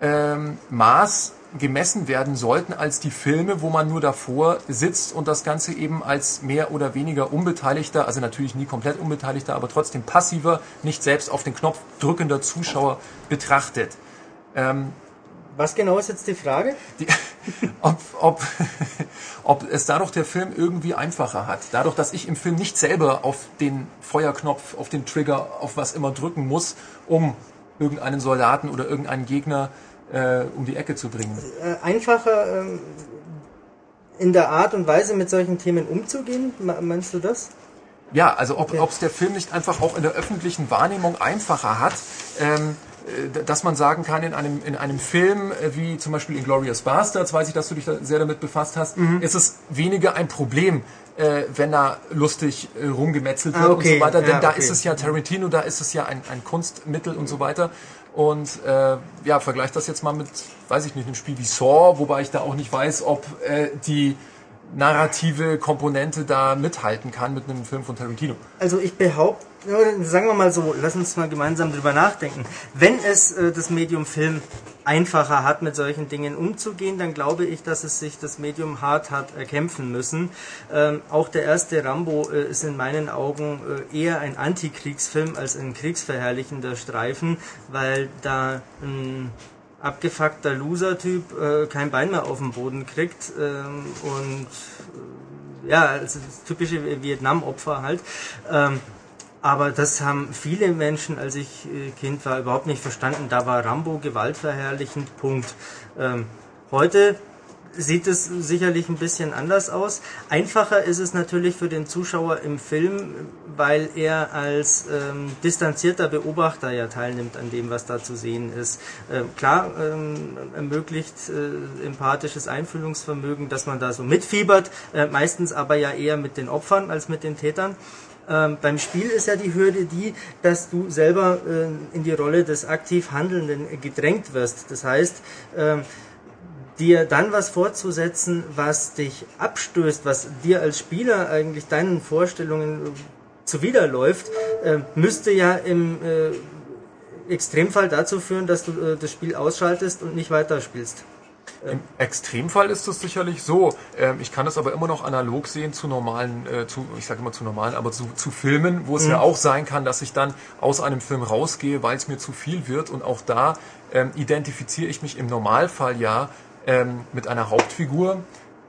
ähm, Maß gemessen werden sollten als die Filme, wo man nur davor sitzt und das Ganze eben als mehr oder weniger unbeteiligter, also natürlich nie komplett unbeteiligter, aber trotzdem passiver, nicht selbst auf den Knopf drückender Zuschauer betrachtet. Ähm, was genau ist jetzt die Frage? Die, ob, ob, ob es dadurch der Film irgendwie einfacher hat. Dadurch, dass ich im Film nicht selber auf den Feuerknopf, auf den Trigger, auf was immer drücken muss, um irgendeinen Soldaten oder irgendeinen Gegner äh, um die Ecke zu bringen. Äh, einfacher ähm, in der Art und Weise mit solchen Themen umzugehen, meinst du das? Ja, also ob es der Film nicht einfach auch in der öffentlichen Wahrnehmung einfacher hat. Ähm, äh, dass man sagen kann, in einem, in einem Film äh, wie zum Beispiel Inglourious Bastards, weiß ich, dass du dich da sehr damit befasst hast, mhm. ist es weniger ein Problem, äh, wenn da lustig äh, rumgemetzelt ah, wird ah, okay. und so weiter. Denn ja, da ist es ja Tarantino, da ist es ja ein, ein Kunstmittel und so weiter. Und äh, ja, vergleich das jetzt mal mit, weiß ich nicht, einem Spiel wie Saw, wobei ich da auch nicht weiß, ob äh, die narrative Komponente da mithalten kann mit einem Film von Tarantino. Also ich behaupte, sagen wir mal so, lass uns mal gemeinsam drüber nachdenken. Wenn es äh, das Medium Film einfacher hat, mit solchen Dingen umzugehen, dann glaube ich, dass es sich das Medium hart hat erkämpfen müssen. Ähm, auch der erste Rambo äh, ist in meinen Augen äh, eher ein Antikriegsfilm als ein kriegsverherrlichender Streifen, weil da ein abgefuckter Loser-Typ äh, kein Bein mehr auf den Boden kriegt ähm, und äh, ja, also das typische Vietnam-Opfer halt. Ähm, aber das haben viele Menschen, als ich äh, Kind war, überhaupt nicht verstanden. Da war Rambo gewaltverherrlichend, Punkt. Ähm, heute sieht es sicherlich ein bisschen anders aus. Einfacher ist es natürlich für den Zuschauer im Film, weil er als ähm, distanzierter Beobachter ja teilnimmt an dem, was da zu sehen ist. Ähm, klar ähm, ermöglicht äh, empathisches Einfühlungsvermögen, dass man da so mitfiebert, äh, meistens aber ja eher mit den Opfern als mit den Tätern. Ähm, beim Spiel ist ja die Hürde die, dass du selber äh, in die Rolle des aktiv Handelnden gedrängt wirst. Das heißt, ähm, dir dann was vorzusetzen, was dich abstößt, was dir als Spieler eigentlich deinen Vorstellungen zuwiderläuft, äh, müsste ja im äh, Extremfall dazu führen, dass du äh, das Spiel ausschaltest und nicht weiterspielst. Im Extremfall ist es sicherlich so. Ähm, ich kann es aber immer noch analog sehen zu normalen, äh, zu, ich sage immer zu normalen, aber zu, zu Filmen, wo es ja auch sein kann, dass ich dann aus einem Film rausgehe, weil es mir zu viel wird. Und auch da ähm, identifiziere ich mich im Normalfall ja ähm, mit einer Hauptfigur,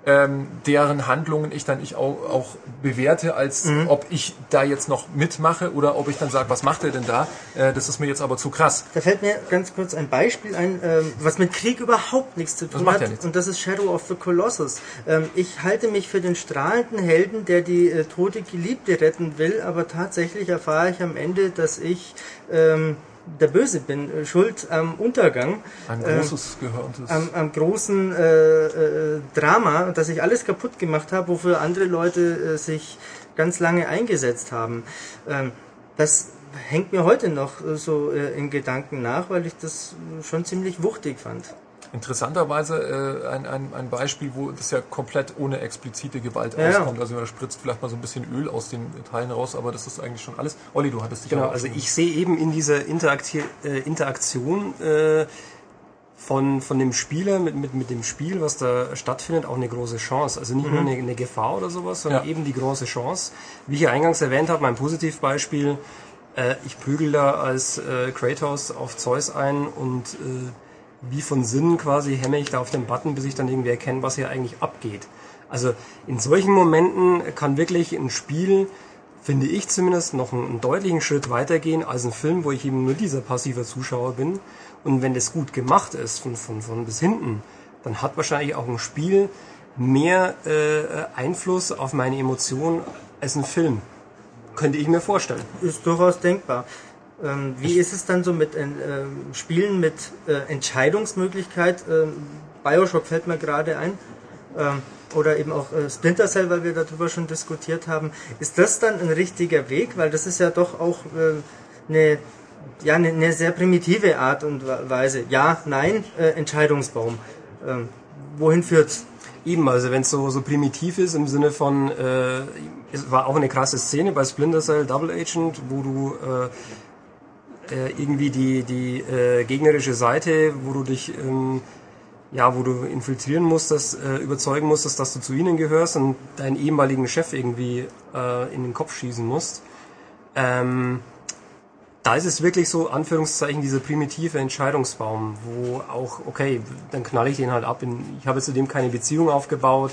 ähm, deren Handlungen ich dann ich auch, auch bewerte, als ob ich da jetzt noch mitmache oder ob ich dann sage, was macht er denn da? Äh, das ist mir jetzt aber zu krass. Da fällt mir ganz kurz ein Beispiel ein, ähm, was mit Krieg überhaupt nichts zu tun macht hat. ja. Und das ist Shadow of the Colossus. Ähm, ich halte mich für den strahlenden Helden, der die äh, tote Geliebte retten will, aber tatsächlich erfahre ich am Ende, dass ich ähm, der Böse bin, äh, schuld am Untergang. Ein Ähm, großes gehörtes. am, am großen äh, äh, Drama dass ich alles kaputt gemacht habe, wofür andere Leute äh, sich ganz lange eingesetzt haben. Ähm, das hängt mir heute noch äh, so äh, in Gedanken nach, weil ich das schon ziemlich wuchtig fand. Interessanterweise äh, ein, ein, ein Beispiel, wo das ja komplett ohne explizite Gewalt Ja, ja. auskommt. Also er spritzt vielleicht mal so ein bisschen Öl aus den Teilen raus, aber das ist eigentlich schon alles. Olli, du hattest dich Genau, auch also ich sehe eben in dieser Interakti äh, Interaktion äh, von, von dem Spieler mit, mit, mit dem Spiel, was da stattfindet, auch eine große Chance. Also nicht nur eine, eine Gefahr oder sowas, sondern Ja. eben die große Chance. Wie ich ja eingangs erwähnt habe, mein Positivbeispiel, äh, ich prügel da als äh, Kratos auf Zeus ein und äh, wie von Sinnen quasi hemme ich da auf den Button, bis ich dann irgendwie erkenne, was hier eigentlich abgeht. Also in solchen Momenten kann wirklich ein Spiel finde ich zumindest, noch einen, einen deutlichen Schritt weitergehen als ein Film, wo ich eben nur dieser passive Zuschauer bin. Und wenn das gut gemacht ist, von, von, von bis hinten, dann hat wahrscheinlich auch ein Spiel mehr äh, Einfluss auf meine Emotionen als ein Film. Könnte ich mir vorstellen. Ist durchaus denkbar. Ähm, wie ist es dann so mit äh, Spielen mit äh, Entscheidungsmöglichkeit? Ähm, Bioshock fällt mir gerade ein. Ähm, oder eben auch äh, Splinter Cell, weil wir darüber schon diskutiert haben. Ist das dann ein richtiger Weg? Weil das ist ja doch auch äh, eine, ja, eine, eine sehr primitive Art und Weise. Ja, nein, äh, Entscheidungsbaum. Ähm, wohin führt's? Eben, also wenn es so, so primitiv ist im Sinne von, äh, es war auch eine krasse Szene bei Splinter Cell Double Agent, wo du äh, äh, irgendwie die, die äh, gegnerische Seite, wo du dich, ähm, ja, wo du infiltrieren musst, äh, überzeugen musstest, dass du zu ihnen gehörst und deinen ehemaligen Chef irgendwie äh, in den Kopf schießen musst. Ähm, da ist es wirklich so, Anführungszeichen, dieser primitive Entscheidungsbaum, wo auch, okay, dann knall ich den halt ab. In, ich habe zu dem keine Beziehung aufgebaut.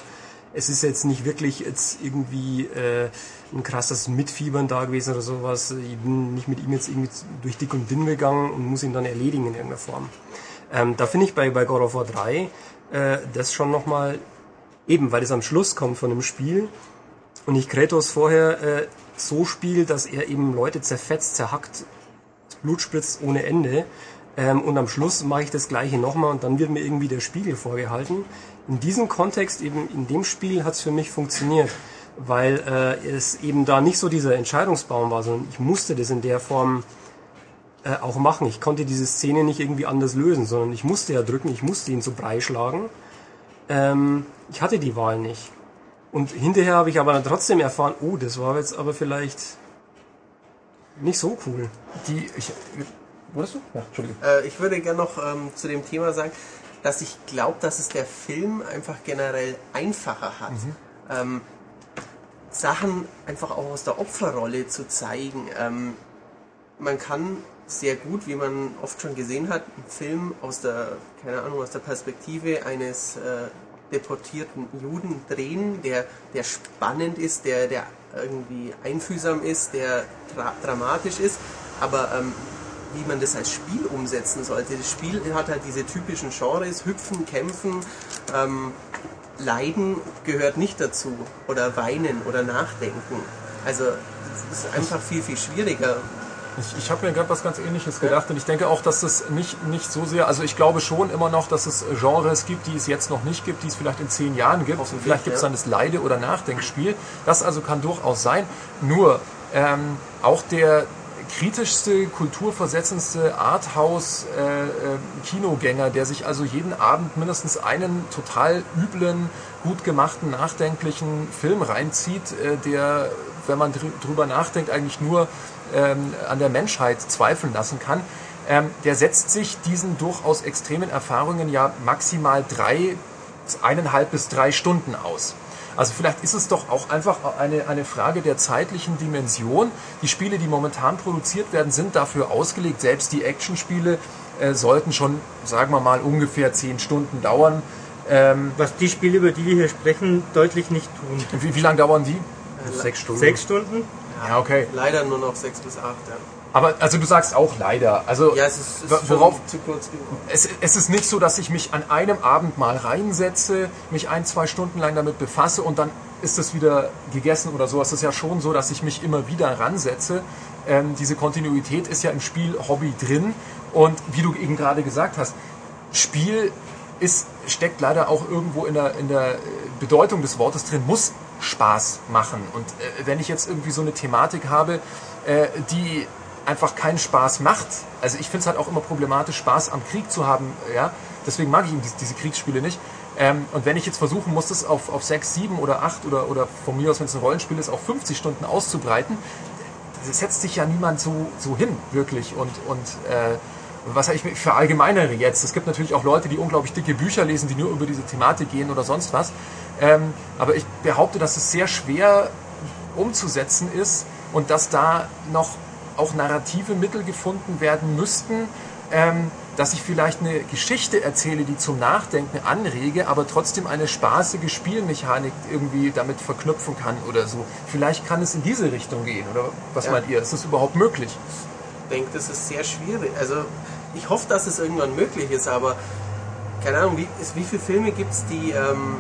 Es ist jetzt nicht wirklich jetzt irgendwie äh, ein krasses Mitfiebern da gewesen oder sowas. Ich bin nicht mit ihm jetzt irgendwie durch dick und dünn gegangen und muss ihn dann erledigen in irgendeiner Form. Ähm, da finde ich bei, bei God of War 3 äh, das schon nochmal, eben weil es am Schluss kommt von dem Spiel und ich Kratos vorher äh, so spiele, dass er eben Leute zerfetzt, zerhackt, Blut spritzt ohne Ende. Ähm, und am Schluss mache ich das gleiche nochmal und dann wird mir irgendwie der Spiegel vorgehalten. In diesem Kontext, eben in dem Spiel, hat es für mich funktioniert, weil äh, es eben da nicht so dieser Entscheidungsbaum war, sondern ich musste das in der Form äh, auch machen. Ich konnte diese Szene nicht irgendwie anders lösen, sondern ich musste ja drücken, ich musste ihn zu Brei schlagen. Ähm, ich hatte die Wahl nicht. Und hinterher habe ich aber dann trotzdem erfahren, oh, das war jetzt aber vielleicht nicht so cool. die, ich, wurdest du? Ja, Entschuldige. Äh, ich würde gerne noch ähm, zu dem Thema sagen, dass ich glaube, dass es der Film einfach generell einfacher hat. Ähm, Sachen einfach auch aus der Opferrolle zu zeigen. Ähm, man kann sehr gut, wie man oft schon gesehen hat, einen Film aus der, keine Ahnung, aus der Perspektive eines äh, deportierten Juden drehen, der, der spannend ist, der, der irgendwie einfühlsam ist, der dra dramatisch ist, aber ähm, wie man das als Spiel umsetzen sollte. Das Spiel hat halt diese typischen Genres, Hüpfen, Kämpfen, ähm, Leiden gehört nicht dazu oder Weinen oder Nachdenken. Also es ist einfach viel, viel schwieriger. Ich, ich habe mir gerade was ganz ähnliches gedacht und ich denke auch, dass es nicht, nicht so sehr, also ich glaube schon immer noch, dass es Genres gibt, die es jetzt noch nicht gibt, die es vielleicht in zehn Jahren gibt. Vielleicht gibt es dann das Leide- oder Nachdenkspiel. Das also kann durchaus sein. Nur ähm, auch der kritischste, kulturversetzendste Arthouse-Kinogänger, der sich also jeden Abend mindestens einen total üblen, gut gemachten, nachdenklichen Film reinzieht, äh, der wenn man drüber nachdenkt, eigentlich nur ähm, an der Menschheit zweifeln lassen kann. Ähm, der setzt sich diesen durchaus extremen Erfahrungen ja maximal drei, eineinhalb bis drei Stunden aus. Also vielleicht ist es doch auch einfach eine, eine Frage der zeitlichen Dimension. Die Spiele, die momentan produziert werden, sind dafür ausgelegt. Selbst die Actionspiele äh, sollten schon, sagen wir mal, ungefähr zehn Stunden dauern. Ähm, Was die Spiele, über die wir hier sprechen, deutlich nicht tun. Wie, wie lange dauern die? Äh, sechs Stunden. Sechs Stunden? Ja, okay. Leider nur noch sechs bis acht, ja. Aber also du sagst auch leider. Also ja, es ist, ist worauf zu kurz geworden. Es, es, ist nicht so, dass ich mich an einem Abend mal reinsetze, mich ein, zwei Stunden lang damit befasse und dann ist es wieder gegessen oder so. Es ist ja schon so, dass ich mich immer wieder ransetze. Ähm, diese Kontinuität ist ja im Spiel Hobby drin und wie du eben gerade gesagt hast, Spiel ist, steckt leider auch irgendwo in der, in der Bedeutung des Wortes drin, muss Spaß machen. Und äh, wenn ich jetzt irgendwie so eine Thematik habe, äh, die einfach keinen Spaß macht. Also ich finde es halt auch immer problematisch, Spaß am Krieg zu haben. Ja? Deswegen mag ich eben diese Kriegsspiele nicht. Ähm, und wenn ich jetzt versuchen muss, das auf, auf 6, 7 oder 8 oder, oder von mir aus, wenn es ein Rollenspiel ist, auf 50 Stunden auszubreiten, das setzt sich ja niemand so, so hin, wirklich. Und, und äh, was ich verallgemeinere jetzt. Es gibt natürlich auch Leute, die unglaublich dicke Bücher lesen, die nur über diese Thematik gehen oder sonst was. Ähm, aber ich behaupte, dass es sehr schwer umzusetzen ist und dass da noch auch narrative Mittel gefunden werden müssten, ähm, dass ich vielleicht eine Geschichte erzähle, die zum Nachdenken anrege, aber trotzdem eine spaßige Spielmechanik irgendwie damit verknüpfen kann oder so. Vielleicht kann es in diese Richtung gehen, oder was ja. meint ihr? Ist das überhaupt möglich? Ich denke, das ist sehr schwierig. Also ich hoffe, dass es irgendwann möglich ist, aber keine Ahnung, wie, wie viele Filme gibt es, die ähm,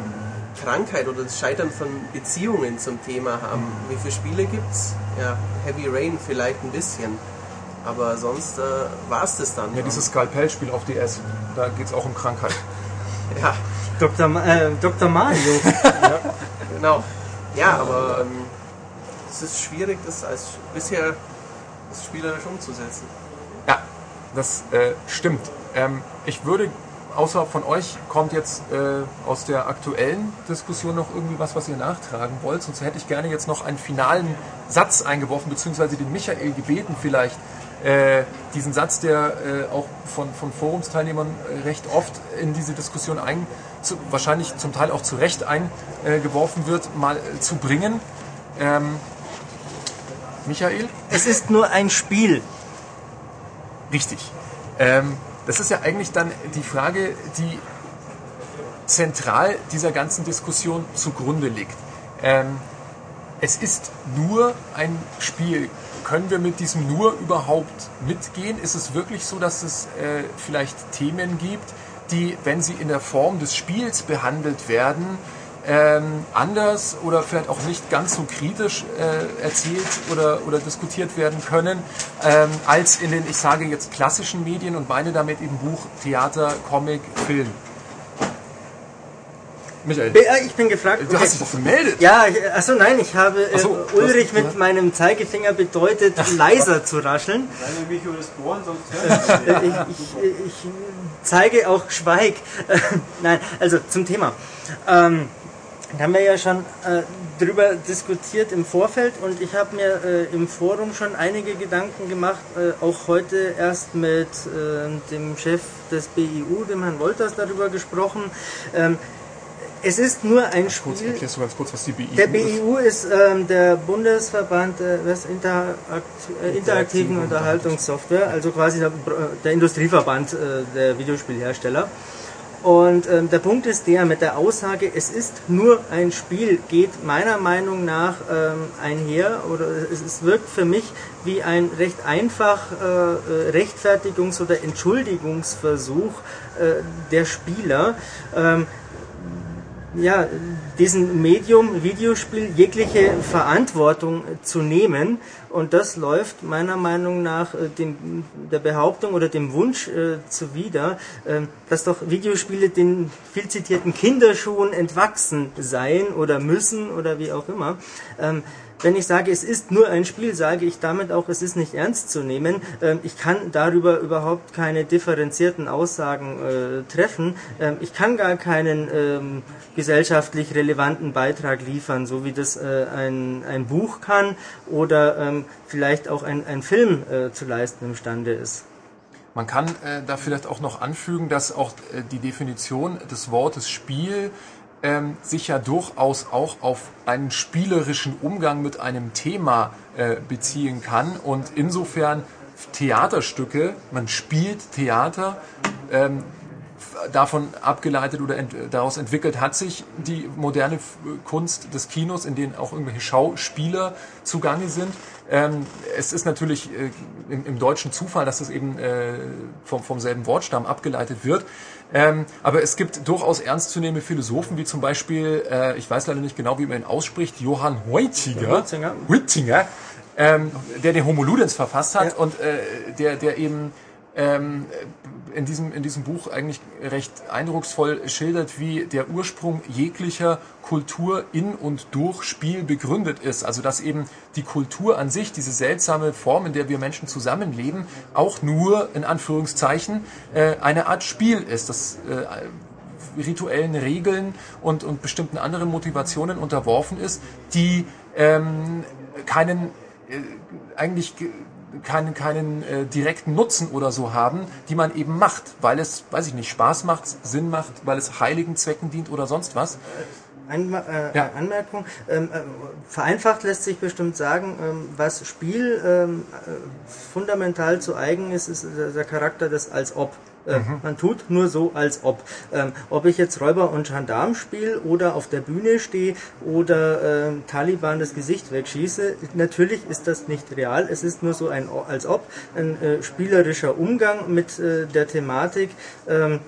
Krankheit oder das Scheitern von Beziehungen zum Thema haben. Mhm. Wie viele Spiele gibt es? Ja, Heavy Rain vielleicht ein bisschen. Aber sonst äh, war es das dann. Ja, dieses Skalpell-Spiel auf DS, da geht es auch um Krankheit. [laughs] ja. Dr. Ma äh, Dr. Mario. [laughs] ja, genau. Ja, aber ähm, es ist schwierig, das als bisher das spielerisch umzusetzen. Ja, das äh, stimmt. Ähm, ich würde außer von euch kommt jetzt äh, aus der aktuellen Diskussion noch irgendwie was, was ihr nachtragen wollt. Sonst hätte ich gerne jetzt noch einen finalen Satz eingeworfen, beziehungsweise den Michael gebeten, vielleicht äh, diesen Satz, der äh, auch von, von Forumsteilnehmern äh, recht oft in diese Diskussion ein, zu, wahrscheinlich zum Teil auch zu Recht eingeworfen wird, mal äh, zu bringen. Ähm, Michael? Es ist nur ein Spiel. Richtig. Ähm, das ist ja eigentlich dann die Frage, die zentral dieser ganzen Diskussion zugrunde liegt. Ähm, es ist nur ein Spiel. Können wir mit diesem nur überhaupt mitgehen? Ist es wirklich so, dass es äh, vielleicht Themen gibt, die, wenn sie in der Form des Spiels behandelt werden, ähm, anders oder vielleicht auch nicht ganz so kritisch äh, erzählt oder, oder diskutiert werden können, ähm, als in den, ich sage jetzt, klassischen Medien und meine damit eben Buch, Theater, Comic, Film. Michael. Äh, ich bin gefragt. Du okay. hast dich doch gemeldet. Ja, achso, nein, ich habe äh, so, Ulrich mit ja. meinem Zeigefinger bedeutet, [laughs] leiser zu rascheln. Mich Bohren, sonst äh, ich, ich, ich zeige auch Schweig. [laughs] nein, also zum Thema. Ähm, da haben wir ja schon äh, drüber diskutiert im Vorfeld und ich habe mir äh, im Forum schon einige Gedanken gemacht, äh, auch heute erst mit äh, dem Chef des BIU, dem Herrn Wolters, darüber gesprochen. Ähm, es ist nur ein Spiel. Kurz, erklärst du ganz kurz, was die BIU Der BIU ist, ist ähm, der Bundesverband äh, Interakt äh, interaktiven Unterhaltungssoftware, also quasi der, der Industrieverband äh, der Videospielhersteller. Und ähm, der Punkt ist der, mit der Aussage, es ist nur ein Spiel, geht meiner Meinung nach ähm, einher, oder es, es wirkt für mich wie ein recht einfach äh, Rechtfertigungs- oder Entschuldigungsversuch äh, der Spieler. Ähm, ja, diesem Medium Videospiel jegliche Verantwortung zu nehmen. Und das läuft meiner Meinung nach äh, dem, der Behauptung oder dem Wunsch äh, zuwider, äh, dass doch Videospiele den viel zitierten Kinderschuhen entwachsen seien oder müssen oder wie auch immer. Ähm, wenn ich sage, es ist nur ein Spiel, sage ich damit auch, es ist nicht ernst zu nehmen. Ähm, ich kann darüber überhaupt keine differenzierten Aussagen äh, treffen. Ähm, ich kann gar keinen ähm, gesellschaftlich relevanten Beitrag liefern, so wie das äh, ein, ein Buch kann oder vielleicht auch ein, ein Film äh, zu leisten imstande ist. Man kann äh, da vielleicht auch noch anfügen, dass auch äh, die Definition des Wortes Spiel ähm, sich ja durchaus auch auf einen spielerischen Umgang mit einem Thema äh, beziehen kann. Und insofern Theaterstücke, man spielt Theater, ähm, davon abgeleitet oder ent daraus entwickelt hat sich die moderne Kunst des Kinos, in denen auch irgendwelche Schauspieler zugange sind. Ähm, es ist natürlich äh, im, im, deutschen Zufall, dass es eben äh, vom, vom selben Wortstamm abgeleitet wird. Ähm, aber es gibt durchaus ernstzunehmende Philosophen, wie zum Beispiel, äh, ich weiß leider nicht genau, wie man ihn ausspricht, Johann Heutiger, Huitzinger, ähm, der den Homo Ludens verfasst hat ja. und äh, der, der eben ähm, in, diesem, in diesem Buch eigentlich recht eindrucksvoll schildert, wie der Ursprung jeglicher Kultur in und durch Spiel begründet ist. Also dass eben die Kultur an sich, diese seltsame Form, in der wir Menschen zusammenleben, auch nur in Anführungszeichen äh, eine Art Spiel ist. Das äh, rituellen Regeln und, und bestimmten anderen Motivationen unterworfen ist, die ähm, keinen äh, eigentlich keinen, keinen äh, direkten Nutzen oder so haben, die man eben macht, weil es, weiß ich nicht, Spaß macht, Sinn macht, weil es heiligen Zwecken dient oder sonst was. Ein, äh, ja. Anmerkung. Ähm, äh, vereinfacht lässt sich bestimmt sagen, ähm, was Spiel ähm, äh, fundamental zu eigen ist, ist der Charakter des als ob. Äh, mhm. Man tut nur so, als ob. Ähm, ob ich jetzt Räuber und Gendarm spiele oder auf der Bühne stehe oder äh, Taliban das Gesicht wegschieße, natürlich ist das nicht real. Es ist nur so ein als ob, ein äh, spielerischer Umgang mit äh, der Thematik. Ähm,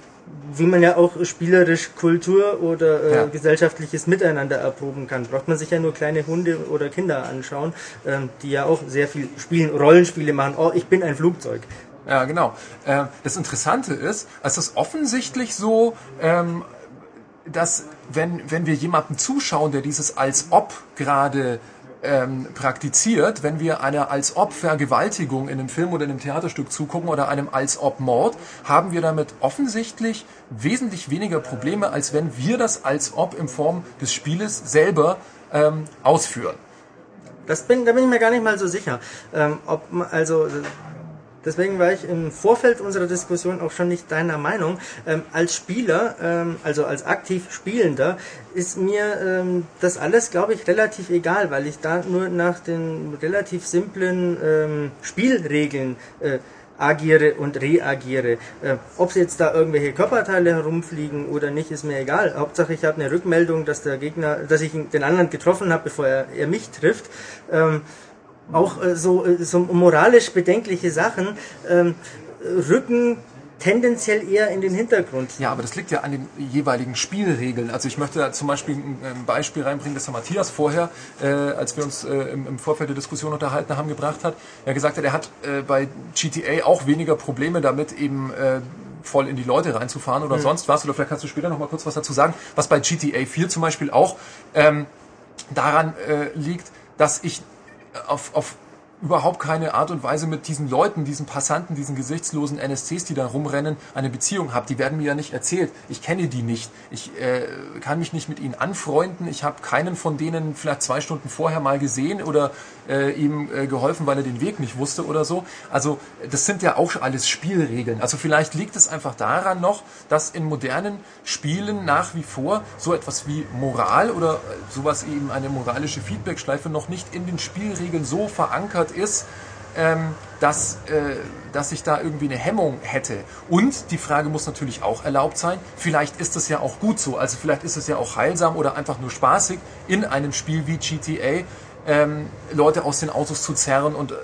wie man ja auch spielerisch Kultur oder äh, ja. gesellschaftliches Miteinander erproben kann. Braucht man sich ja nur kleine Hunde oder Kinder anschauen, ähm, die ja auch sehr viel spielen, Rollenspiele machen. Oh, ich bin ein Flugzeug. Ja, genau. Äh, das Interessante ist, es ist offensichtlich so, ähm, dass wenn, wenn wir jemandem zuschauen, der dieses als ob gerade ähm, praktiziert, wenn wir einer als ob Vergewaltigung in einem Film oder in einem Theaterstück zugucken oder einem als ob Mord, haben wir damit offensichtlich wesentlich weniger Probleme, als wenn wir das als ob in Form des Spieles selber ähm, ausführen. Das bin, da bin ich mir gar nicht mal so sicher. Ähm, ob, also Deswegen war ich im Vorfeld unserer Diskussion auch schon nicht deiner Meinung. Ähm, als Spieler, ähm, also als aktiv Spielender, ist mir ähm, das alles, glaube ich, relativ egal, weil ich da nur nach den relativ simplen ähm, Spielregeln äh, agiere und reagiere. Äh, Ob jetzt da irgendwelche Körperteile herumfliegen oder nicht, ist mir egal. Hauptsache ich habe eine Rückmeldung, dass der Gegner, dass ich den anderen getroffen habe, bevor er, er mich trifft. Ähm, auch äh, so, äh, so moralisch bedenkliche Sachen ähm, rücken tendenziell eher in den Hintergrund. Ja, aber das liegt ja an den jeweiligen Spielregeln. Also ich möchte da zum Beispiel ein Beispiel reinbringen, das Herr Matthias vorher, äh, als wir uns äh, im, im, Vorfeld der Diskussion unterhalten haben, gebracht hat. Er gesagt hat, er hat äh, bei GTA auch weniger Probleme damit, eben äh, voll in die Leute reinzufahren oder mhm. sonst was. Oder vielleicht kannst du später noch mal kurz was dazu sagen, was bei GTA 4 zum Beispiel auch ähm, daran äh, liegt, dass ich auf, auf überhaupt keine Art und Weise mit diesen Leuten, diesen Passanten, diesen gesichtslosen NSCs, die da rumrennen, eine Beziehung habe. Die werden mir ja nicht erzählt. Ich kenne die nicht. Ich äh, kann mich nicht mit ihnen anfreunden. Ich habe keinen von denen vielleicht zwei Stunden vorher mal gesehen oder äh, ihm äh, geholfen, weil er den Weg nicht wusste oder so. Also das sind ja auch alles Spielregeln. Also vielleicht liegt es einfach daran noch, dass in modernen Spielen nach wie vor so etwas wie Moral oder äh, sowas eben eine moralische Feedbackschleife noch nicht in den Spielregeln so verankert ist, ähm, dass, äh, dass ich da irgendwie eine Hemmung hätte. Und die Frage muss natürlich auch erlaubt sein, vielleicht ist es ja auch gut so, also vielleicht ist es ja auch heilsam oder einfach nur spaßig, in einem Spiel wie GTA ähm, Leute aus den Autos zu zerren und äh,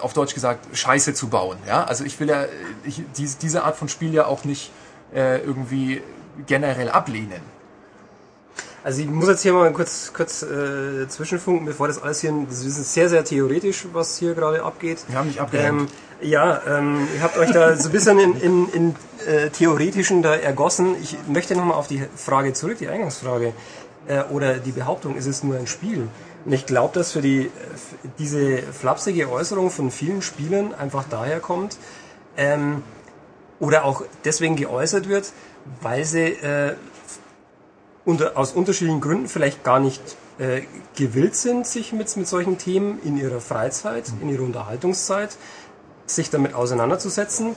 auf Deutsch gesagt Scheiße zu bauen. Ja? Also ich will ja ich, diese, diese Art von Spiel ja auch nicht äh, irgendwie generell ablehnen. Also ich muss jetzt hier mal kurz, kurz äh, zwischenfunken, bevor das alles hier, das ist sehr, sehr theoretisch, was hier gerade abgeht. Wir haben nicht abgehängt. Ähm, ja, ähm, ihr habt euch da so ein bisschen in, in, in äh, Theoretischen da ergossen. Ich möchte nochmal auf die Frage zurück, die Eingangsfrage. Äh, oder die Behauptung, ist es nur ein Spiel? Und ich glaube, dass für die diese flapsige Äußerung von vielen Spielern einfach daher kommt, ähm, oder auch deswegen geäußert wird, weil sie äh, unter, aus unterschiedlichen Gründen vielleicht gar nicht äh, gewillt sind, sich mit, mit solchen Themen in ihrer Freizeit, in ihrer Unterhaltungszeit, sich damit auseinanderzusetzen.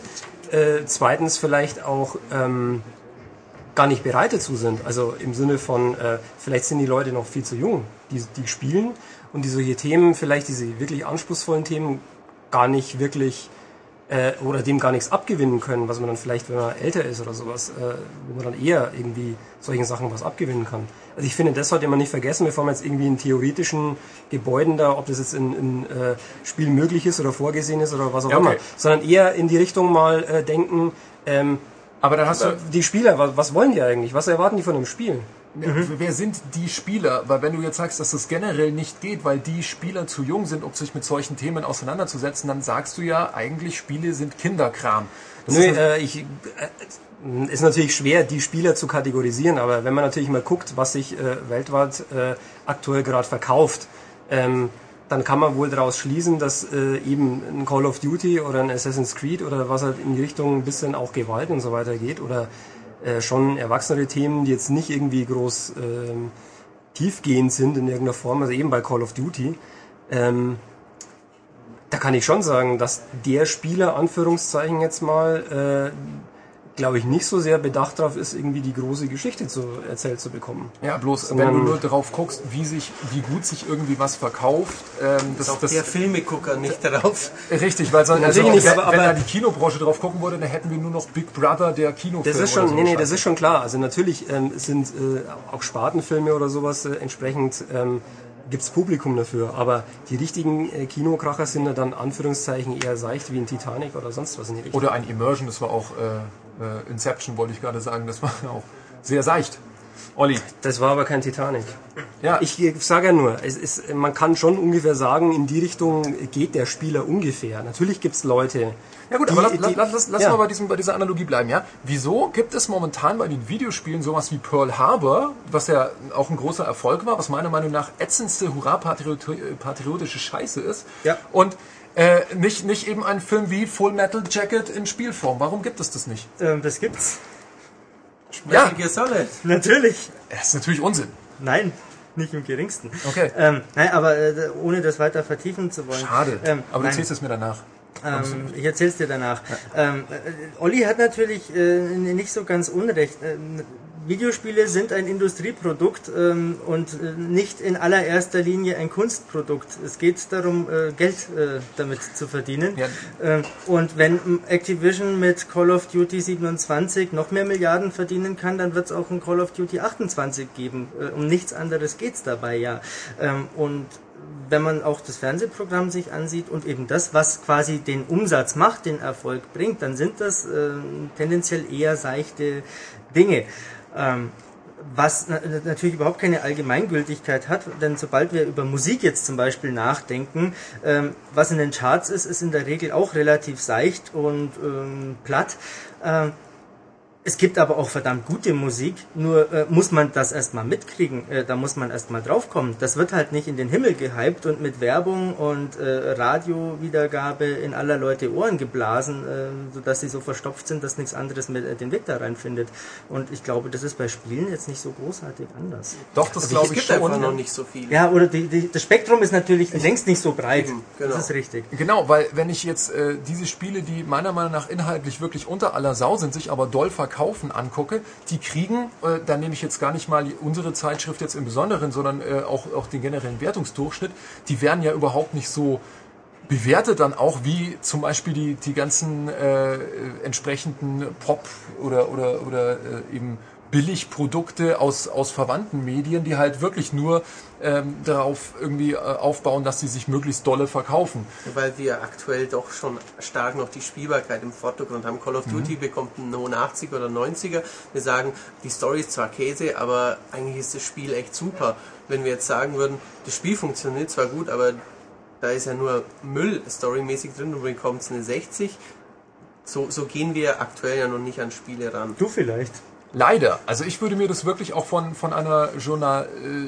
Äh, zweitens vielleicht auch ähm, gar nicht bereit dazu sind. Also im Sinne von, äh, vielleicht sind die Leute noch viel zu jung, die, die spielen und die solche Themen, vielleicht diese wirklich anspruchsvollen Themen, gar nicht wirklich äh, oder dem gar nichts abgewinnen können, was man dann vielleicht, wenn man älter ist oder sowas, äh, wo man dann eher irgendwie solchen Sachen was abgewinnen kann. Also ich finde, das sollte man nicht vergessen, bevor man jetzt irgendwie in theoretischen Gebäuden da, ob das jetzt in, in äh, Spiel möglich ist oder vorgesehen ist oder was auch Ja, okay. immer, sondern eher in die Richtung mal äh, denken, ähm, Aber dann hast du, die Spieler, was, was wollen die eigentlich? Was erwarten die von einem Spiel? Wer sind die Spieler? Weil wenn du jetzt sagst, dass das generell nicht geht, weil die Spieler zu jung sind, um sich mit solchen Themen auseinanderzusetzen, dann sagst du ja, eigentlich Spiele sind Kinderkram. Das Nö, ist äh, ich, äh, ist natürlich schwer, die Spieler zu kategorisieren, aber wenn man natürlich mal guckt, was sich äh, weltweit äh, aktuell gerade verkauft, ähm, dann kann man wohl daraus schließen, dass äh, eben ein Call of Duty oder ein Assassin's Creed oder was halt in die Richtung ein bisschen auch Gewalt und so weiter geht oder äh, schon erwachsenere Themen, die jetzt nicht irgendwie groß ähm, tiefgehend sind in irgendeiner Form, also eben bei Call of Duty, ähm, da kann ich schon sagen, dass der Spieler, Anführungszeichen jetzt mal, äh, glaube ich, nicht so sehr bedacht darauf ist, irgendwie die große Geschichte zu erzählt zu bekommen. Ja, bloß Sondern- wenn du nur darauf guckst, wie sich, wie gut sich irgendwie was verkauft, ähm, das, Auch das der Filmegucker nicht darauf. richtig, weil sonst, also, nicht, wenn, aber- wenn da die Kinobranche drauf gucken würde, dann hätten wir nur noch Big Brother der Kinofilm. Das ist schon, so nee, nee, das ist schon klar. Also natürlich ähm, sind äh, auch Spartenfilme oder sowas äh, entsprechend ähm, gibt's Publikum dafür. Aber die richtigen äh, Kinokracher sind ja dann Anführungszeichen eher seicht wie ein Titanic oder sonst was in die Richtung. Oder ein Immersion, das war auch äh, äh, Inception, wollte ich gerade sagen, das war [laughs] auch sehr seicht. Olli. Das war aber kein Titanic. Ja, Ich sage ja nur, es ist, man kann schon ungefähr sagen, in die Richtung geht der Spieler ungefähr. Natürlich gibt's Leute. Ja gut, die- aber lass, die- lass, lass, lass ja. mal bei, diesem, bei dieser Analogie bleiben, ja? Wieso gibt es momentan bei den Videospielen sowas wie Pearl Harbor, was ja auch ein großer Erfolg war, was meiner Meinung nach ätzendste hurra-patriotische Scheiße ist Ja. und äh, nicht, nicht eben ein Film wie Full Metal Jacket in Spielform. Warum gibt es das nicht? Ähm, das gibt's. Ja, Solid. Natürlich. das ist natürlich Unsinn. Nein, nicht im geringsten. Okay. Ähm, nein, aber äh, ohne das weiter vertiefen zu wollen. Schade, Ähm, aber du nein. zählst es mir danach. Ähm, ich erzähl's dir danach. Ähm, äh, Olli hat natürlich äh, nicht so ganz unrecht. Ähm, Videospiele sind ein Industrieprodukt ähm, und äh, nicht in allererster Linie ein Kunstprodukt. Es geht darum, äh, Geld äh, damit zu verdienen. Ja. Ähm, und wenn ähm, Activision mit Call of Duty 27 noch mehr Milliarden verdienen kann, dann wird es auch ein Call of Duty 28 geben. Äh, um nichts anderes geht's dabei, ja. Ähm, und wenn man auch das Fernsehprogramm sich ansieht und eben das, was quasi den Umsatz macht, den Erfolg bringt, dann sind das ähm, tendenziell eher seichte Dinge. Ähm, was na natürlich überhaupt keine Allgemeingültigkeit hat, denn sobald wir über Musik jetzt zum Beispiel nachdenken, ähm, was in den Charts ist, ist in der Regel auch relativ seicht und ähm, platt. Ähm, es gibt aber auch verdammt gute Musik, nur äh, muss man das erstmal mitkriegen, äh, da muss man erstmal draufkommen. Das wird halt nicht in den Himmel gehypt und mit Werbung und äh, Radiowiedergabe in aller Leute Ohren geblasen, äh, sodass sie so verstopft sind, dass nichts anderes mehr äh, den Weg da reinfindet. Und ich glaube, das ist bei Spielen jetzt nicht so großartig anders. Doch, das Es glaube ich gibt schon. einfach noch nicht so viel. Ja, oder die, die, das Spektrum ist natürlich längst nicht so breit. Eben, genau. Das ist richtig. Genau, weil wenn ich jetzt äh, diese Spiele, die meiner Meinung nach inhaltlich wirklich unter aller Sau sind, sich aber doll verkaufen, angucke, die kriegen, äh, da nehme ich jetzt gar nicht mal unsere Zeitschrift jetzt im Besonderen, sondern äh, auch, auch den generellen Wertungsdurchschnitt, die werden ja überhaupt nicht so bewertet dann auch wie zum Beispiel die, die ganzen äh, entsprechenden Pop- oder, oder, oder äh, eben Billigprodukte aus, aus verwandten Medien, die halt wirklich nur ähm, darauf irgendwie äh, aufbauen, dass sie sich möglichst dolle verkaufen. Weil wir aktuell doch schon stark noch die Spielbarkeit im Vordergrund haben. Call of Duty bekommt einen 89 oder 90er. Wir sagen, die Story ist zwar Käse, aber eigentlich ist das Spiel echt super. Wenn wir jetzt sagen würden, das Spiel funktioniert zwar gut, aber da ist ja nur Müll storymäßig drin und bekommt eine 60. So, so gehen wir aktuell ja noch nicht an Spiele ran. Du vielleicht. Leider. Also ich würde mir das wirklich auch von, von einer Journal, äh,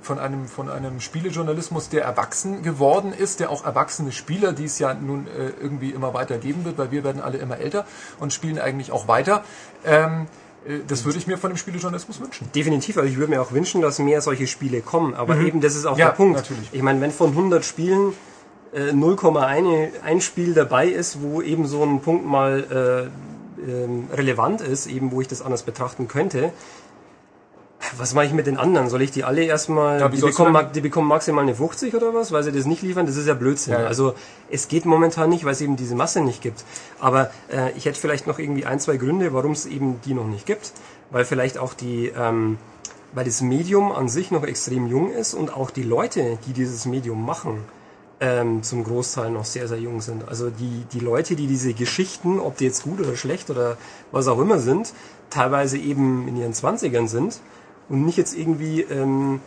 von einem, von einem Spielejournalismus, der erwachsen geworden ist, der auch erwachsene Spieler, die es ja nun äh, irgendwie immer weiter geben wird, weil wir werden alle immer älter und spielen eigentlich auch weiter. Ähm, äh, das würde ich mir von dem Spielejournalismus wünschen. Definitiv, also ich würde mir auch wünschen, dass mehr solche Spiele kommen. Aber Mhm. eben, das ist auch Ja, der Punkt. natürlich. Ich meine, wenn von 100 Spielen äh, 0,1 ein Spiel dabei ist, wo eben so ein Punkt mal äh, ähm, relevant ist, eben wo ich das anders betrachten könnte, was mache ich mit den anderen? Soll ich die alle erstmal, Ja, die, bekommen, die bekommen maximal eine 50 oder was, weil sie das nicht liefern? Das ist ja Blödsinn. Ja, ja. Also es geht momentan nicht, weil es eben diese Masse nicht gibt. Aber äh, ich hätte vielleicht noch irgendwie ein, zwei Gründe, warum es eben die noch nicht gibt. Weil vielleicht auch die, ähm, weil das Medium an sich noch extrem jung ist und auch die Leute, die dieses Medium machen, ähm, zum Großteil noch sehr, sehr jung sind. Also die, die Leute, die diese Geschichten, ob die jetzt gut oder schlecht oder was auch immer sind, teilweise eben in ihren Zwanzigern sind und nicht jetzt irgendwie ähm,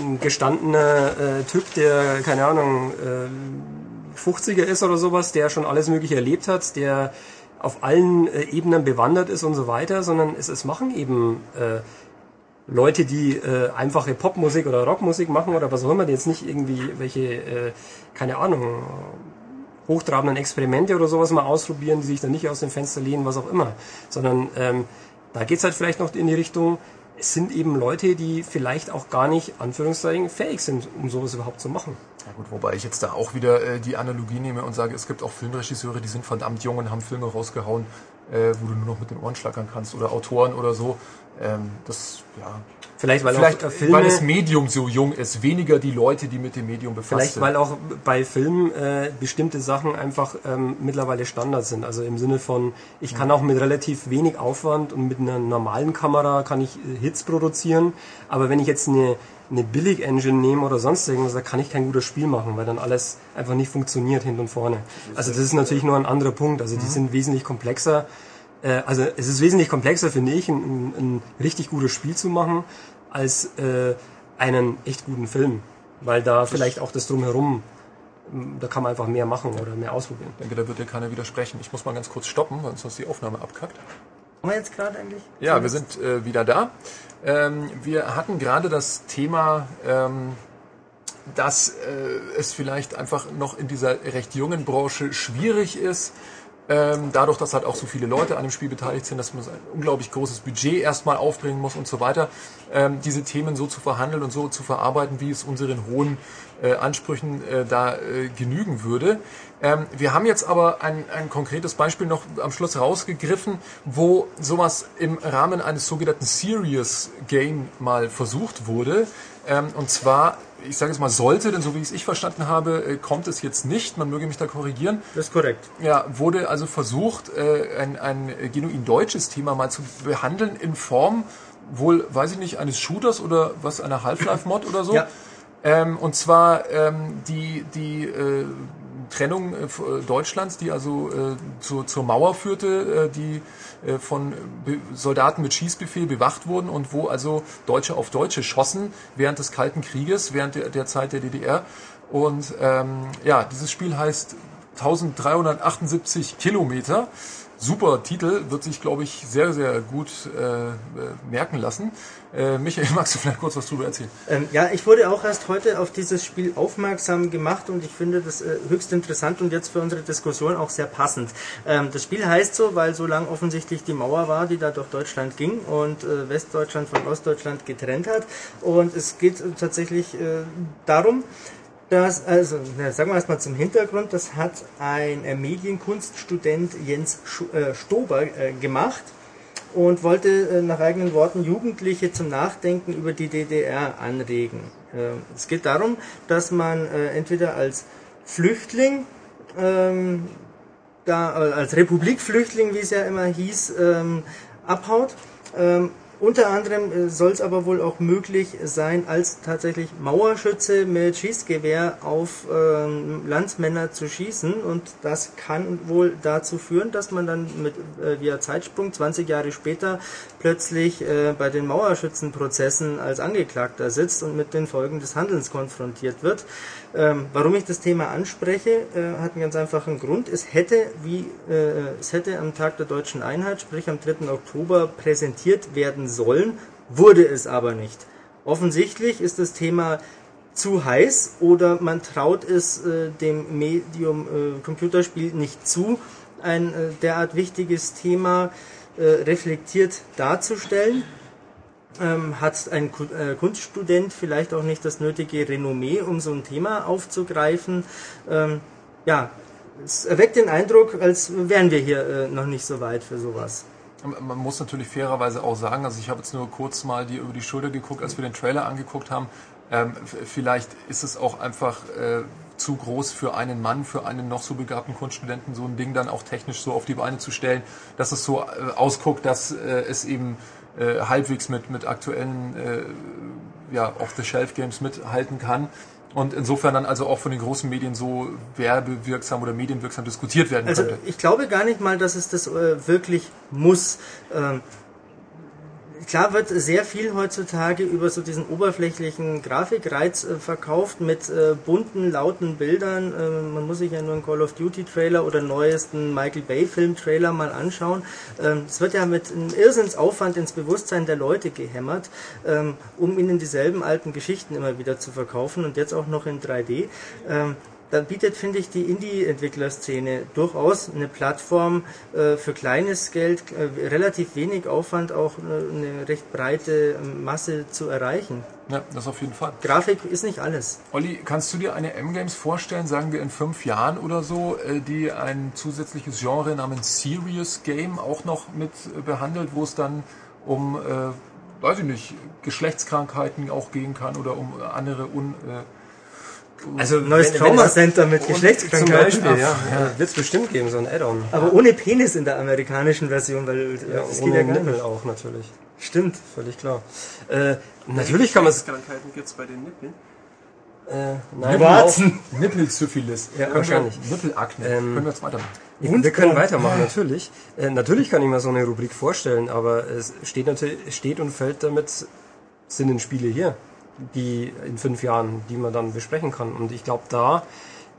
ein gestandener äh, Typ, der, keine Ahnung, äh, 50er ist oder sowas, der schon alles Mögliche erlebt hat, der auf allen äh, Ebenen bewandert ist und so weiter, sondern es, es machen eben äh, Leute, die äh, einfache Popmusik oder Rockmusik machen oder was auch immer, die jetzt nicht irgendwie welche, äh, keine Ahnung, hochtrabenden Experimente oder sowas mal ausprobieren, die sich dann nicht aus dem Fenster lehnen, was auch immer. Sondern ähm, da geht's halt vielleicht noch in die Richtung, es sind eben Leute, die vielleicht auch gar nicht, Anführungszeichen, fähig sind, um sowas überhaupt zu machen. Ja gut, wobei ich jetzt da auch wieder äh, die Analogie nehme und sage, es gibt auch Filmregisseure, die sind verdammt jung und haben Filme rausgehauen, äh, wo du nur noch mit den Ohren schlackern kannst oder Autoren oder so. Ähm, das, ja. Vielleicht, weil Vielleicht, auch äh, Filme, weil das Medium so jung ist, weniger die Leute, die mit dem Medium befasst Vielleicht, sind. weil auch bei Filmen äh, bestimmte Sachen einfach ähm, mittlerweile Standard sind. Also im Sinne von, ich kann auch mit relativ wenig Aufwand und mit einer normalen Kamera kann ich äh, Hits produzieren. Aber wenn ich jetzt eine, eine Billig-Engine nehme oder sonst irgendwas, da kann ich kein gutes Spiel machen, weil dann alles einfach nicht funktioniert hinten und vorne. Also das ist natürlich nur ein anderer Punkt. Also die sind wesentlich komplexer. Äh, also es ist wesentlich komplexer, finde ich, ein, ein, richtig gutes Spiel zu machen, als äh, einen echt guten Film. Weil da vielleicht auch das drumherum, m, da kann man einfach mehr machen oder mehr ausprobieren. Ich denke, da wird dir keiner widersprechen. Ich muss mal ganz kurz stoppen, weil sonst die Aufnahme abkackt. Haben wir jetzt gerade eigentlich? Ja, wir sind äh, wieder da. Ähm, wir hatten gerade das Thema, ähm, dass äh, es vielleicht einfach noch in dieser recht jungen Branche schwierig ist, ähm, dadurch, dass halt auch so viele Leute an dem Spiel beteiligt sind, dass man ein unglaublich großes Budget erstmal aufbringen muss und so weiter, ähm, diese Themen so zu verhandeln und so zu verarbeiten, wie es unseren hohen äh, Ansprüchen äh, da äh, genügen würde. Ähm, wir haben jetzt aber ein, ein konkretes Beispiel noch am Schluss rausgegriffen, wo sowas im Rahmen eines sogenannten Serious Game mal versucht wurde. Ähm, und zwar, ich sage jetzt mal sollte, denn so wie ich es ich verstanden habe, äh, kommt es jetzt nicht, man möge mich da korrigieren. Das ist korrekt. Ja, wurde also versucht, äh, ein, ein genuin deutsches Thema mal zu behandeln in Form wohl, weiß ich nicht, eines Shooters oder was, einer Half-Life-Mod oder so. Ja. Ähm, und zwar ähm, die, die äh, Trennung äh, äh, Deutschlands, die also äh, zu, zur Mauer führte, äh, die äh, von Be Soldaten mit Schießbefehl bewacht wurden und wo also Deutsche auf Deutsche schossen während des Kalten Krieges, während der, der Zeit der DDR. Und ähm, ja, dieses Spiel heißt 1378 Kilometer. Super Titel, wird sich, glaube ich, sehr, sehr gut äh, äh, merken lassen. Äh, Michael, [laughs] magst du vielleicht kurz was drüber erzählen? Ähm, ja, ich wurde auch erst heute auf dieses Spiel aufmerksam gemacht und ich finde das äh, höchst interessant und jetzt für unsere Diskussion auch sehr passend. Ähm, das Spiel heißt so, weil so lang offensichtlich die Mauer war, die da durch Deutschland ging und äh, Westdeutschland von Ostdeutschland getrennt hat. Und es geht tatsächlich äh, darum, das, also, na, sagen wir erstmal zum Hintergrund, das hat ein äh, Medienkunststudent Jens äh, Stober äh, gemacht und wollte nach eigenen Worten Jugendliche zum Nachdenken über die DDR anregen. Äh, es geht darum, dass man entweder als Flüchtling, ähm, da, als Republikflüchtling, wie es ja immer hieß, ähm, abhaut. Ähm, unter anderem äh, soll es aber wohl auch möglich sein, als tatsächlich Mauerschütze mit Schießgewehr auf ähm, Landsmänner zu schießen. Und das kann wohl dazu führen, dass man dann mit äh, via Zeitsprung 20 Jahre später plötzlich äh, bei den Mauerschützenprozessen als Angeklagter sitzt und mit den Folgen des Handelns konfrontiert wird. Ähm, warum ich das Thema anspreche, äh, hat einen ganz einfachen Grund. Es hätte, wie, äh, es hätte am Tag der deutschen Einheit, sprich am 3. Oktober, präsentiert werden sollen, wurde es aber nicht. Offensichtlich ist das Thema zu heiß oder man traut es äh, dem Medium äh, Computerspiel nicht zu, ein äh, derart wichtiges Thema äh, reflektiert darzustellen ähm, hat ein äh, Kunststudent vielleicht auch nicht das nötige Renommee, um so ein Thema aufzugreifen. Ähm, ja, es erweckt den Eindruck, als wären wir hier äh, noch nicht so weit für sowas. Man muss natürlich fairerweise auch sagen, also ich habe jetzt nur kurz mal die über die Schulter geguckt, als wir den Trailer angeguckt haben. Ähm, vielleicht ist es auch einfach äh, zu groß für einen Mann, für einen noch so begabten Kunststudenten, so ein Ding dann auch technisch so auf die Beine zu stellen, dass es so äh, ausguckt, dass äh, es eben äh, halbwegs mit, mit aktuellen äh, ja, Off-the-Shelf-Games mithalten kann. Und insofern dann also auch von den großen Medien so werbewirksam oder medienwirksam diskutiert werden also könnte. Ich glaube gar nicht mal, dass es das äh, wirklich muss. Ähm, klar wird sehr viel heutzutage über so diesen oberflächlichen Grafikreiz äh, verkauft mit äh, bunten, lauten Bildern. Äh, man muss sich ja nur einen Call of Duty Trailer oder neuesten Michael Bay Film Trailer mal anschauen. Ähm, es wird ja mit einem Irrsinnsaufwand ins Bewusstsein der Leute gehämmert, ähm, um ihnen dieselben alten Geschichten immer wieder zu verkaufen und jetzt auch noch in 3D. Ähm, da bietet, finde ich, die Indie-Entwicklerszene durchaus eine Plattform äh, für kleines Geld, äh, relativ wenig Aufwand, auch äh, eine recht breite ähm, Masse zu erreichen. Ja, das auf jeden Fall. Grafik ist nicht alles. Olli, kannst du dir eine M-Games vorstellen, sagen wir in fünf Jahren oder so, äh, die ein zusätzliches Genre namens Serious Game auch noch mit äh, behandelt, wo es dann um, äh, weiß ich nicht, Geschlechtskrankheiten auch gehen kann oder um andere un... Äh, also neues Trauma Center mit Geschlechtskrankheiten. Zum Beispiel, ja. ja. Wird es bestimmt geben, so ein Add-on. Aber ohne Penis in der amerikanischen Version, weil ja, das ohne geht ja Nippel auch natürlich. Stimmt. Völlig klar. Äh, natürlich kann man es... Krankheiten gibt es bei den Nippeln? Äh, nein, Warzen. Nippelsyphilis. Ja, wahrscheinlich. Nippelakne. Ähm, können wir jetzt weitermachen? Wir können weitermachen, natürlich. Äh, natürlich kann ich mir so eine Rubrik vorstellen, aber es steht natürlich, steht und fällt damit, sind denn Spiele hier die in fünf Jahren, die man dann besprechen kann. Und ich glaube, da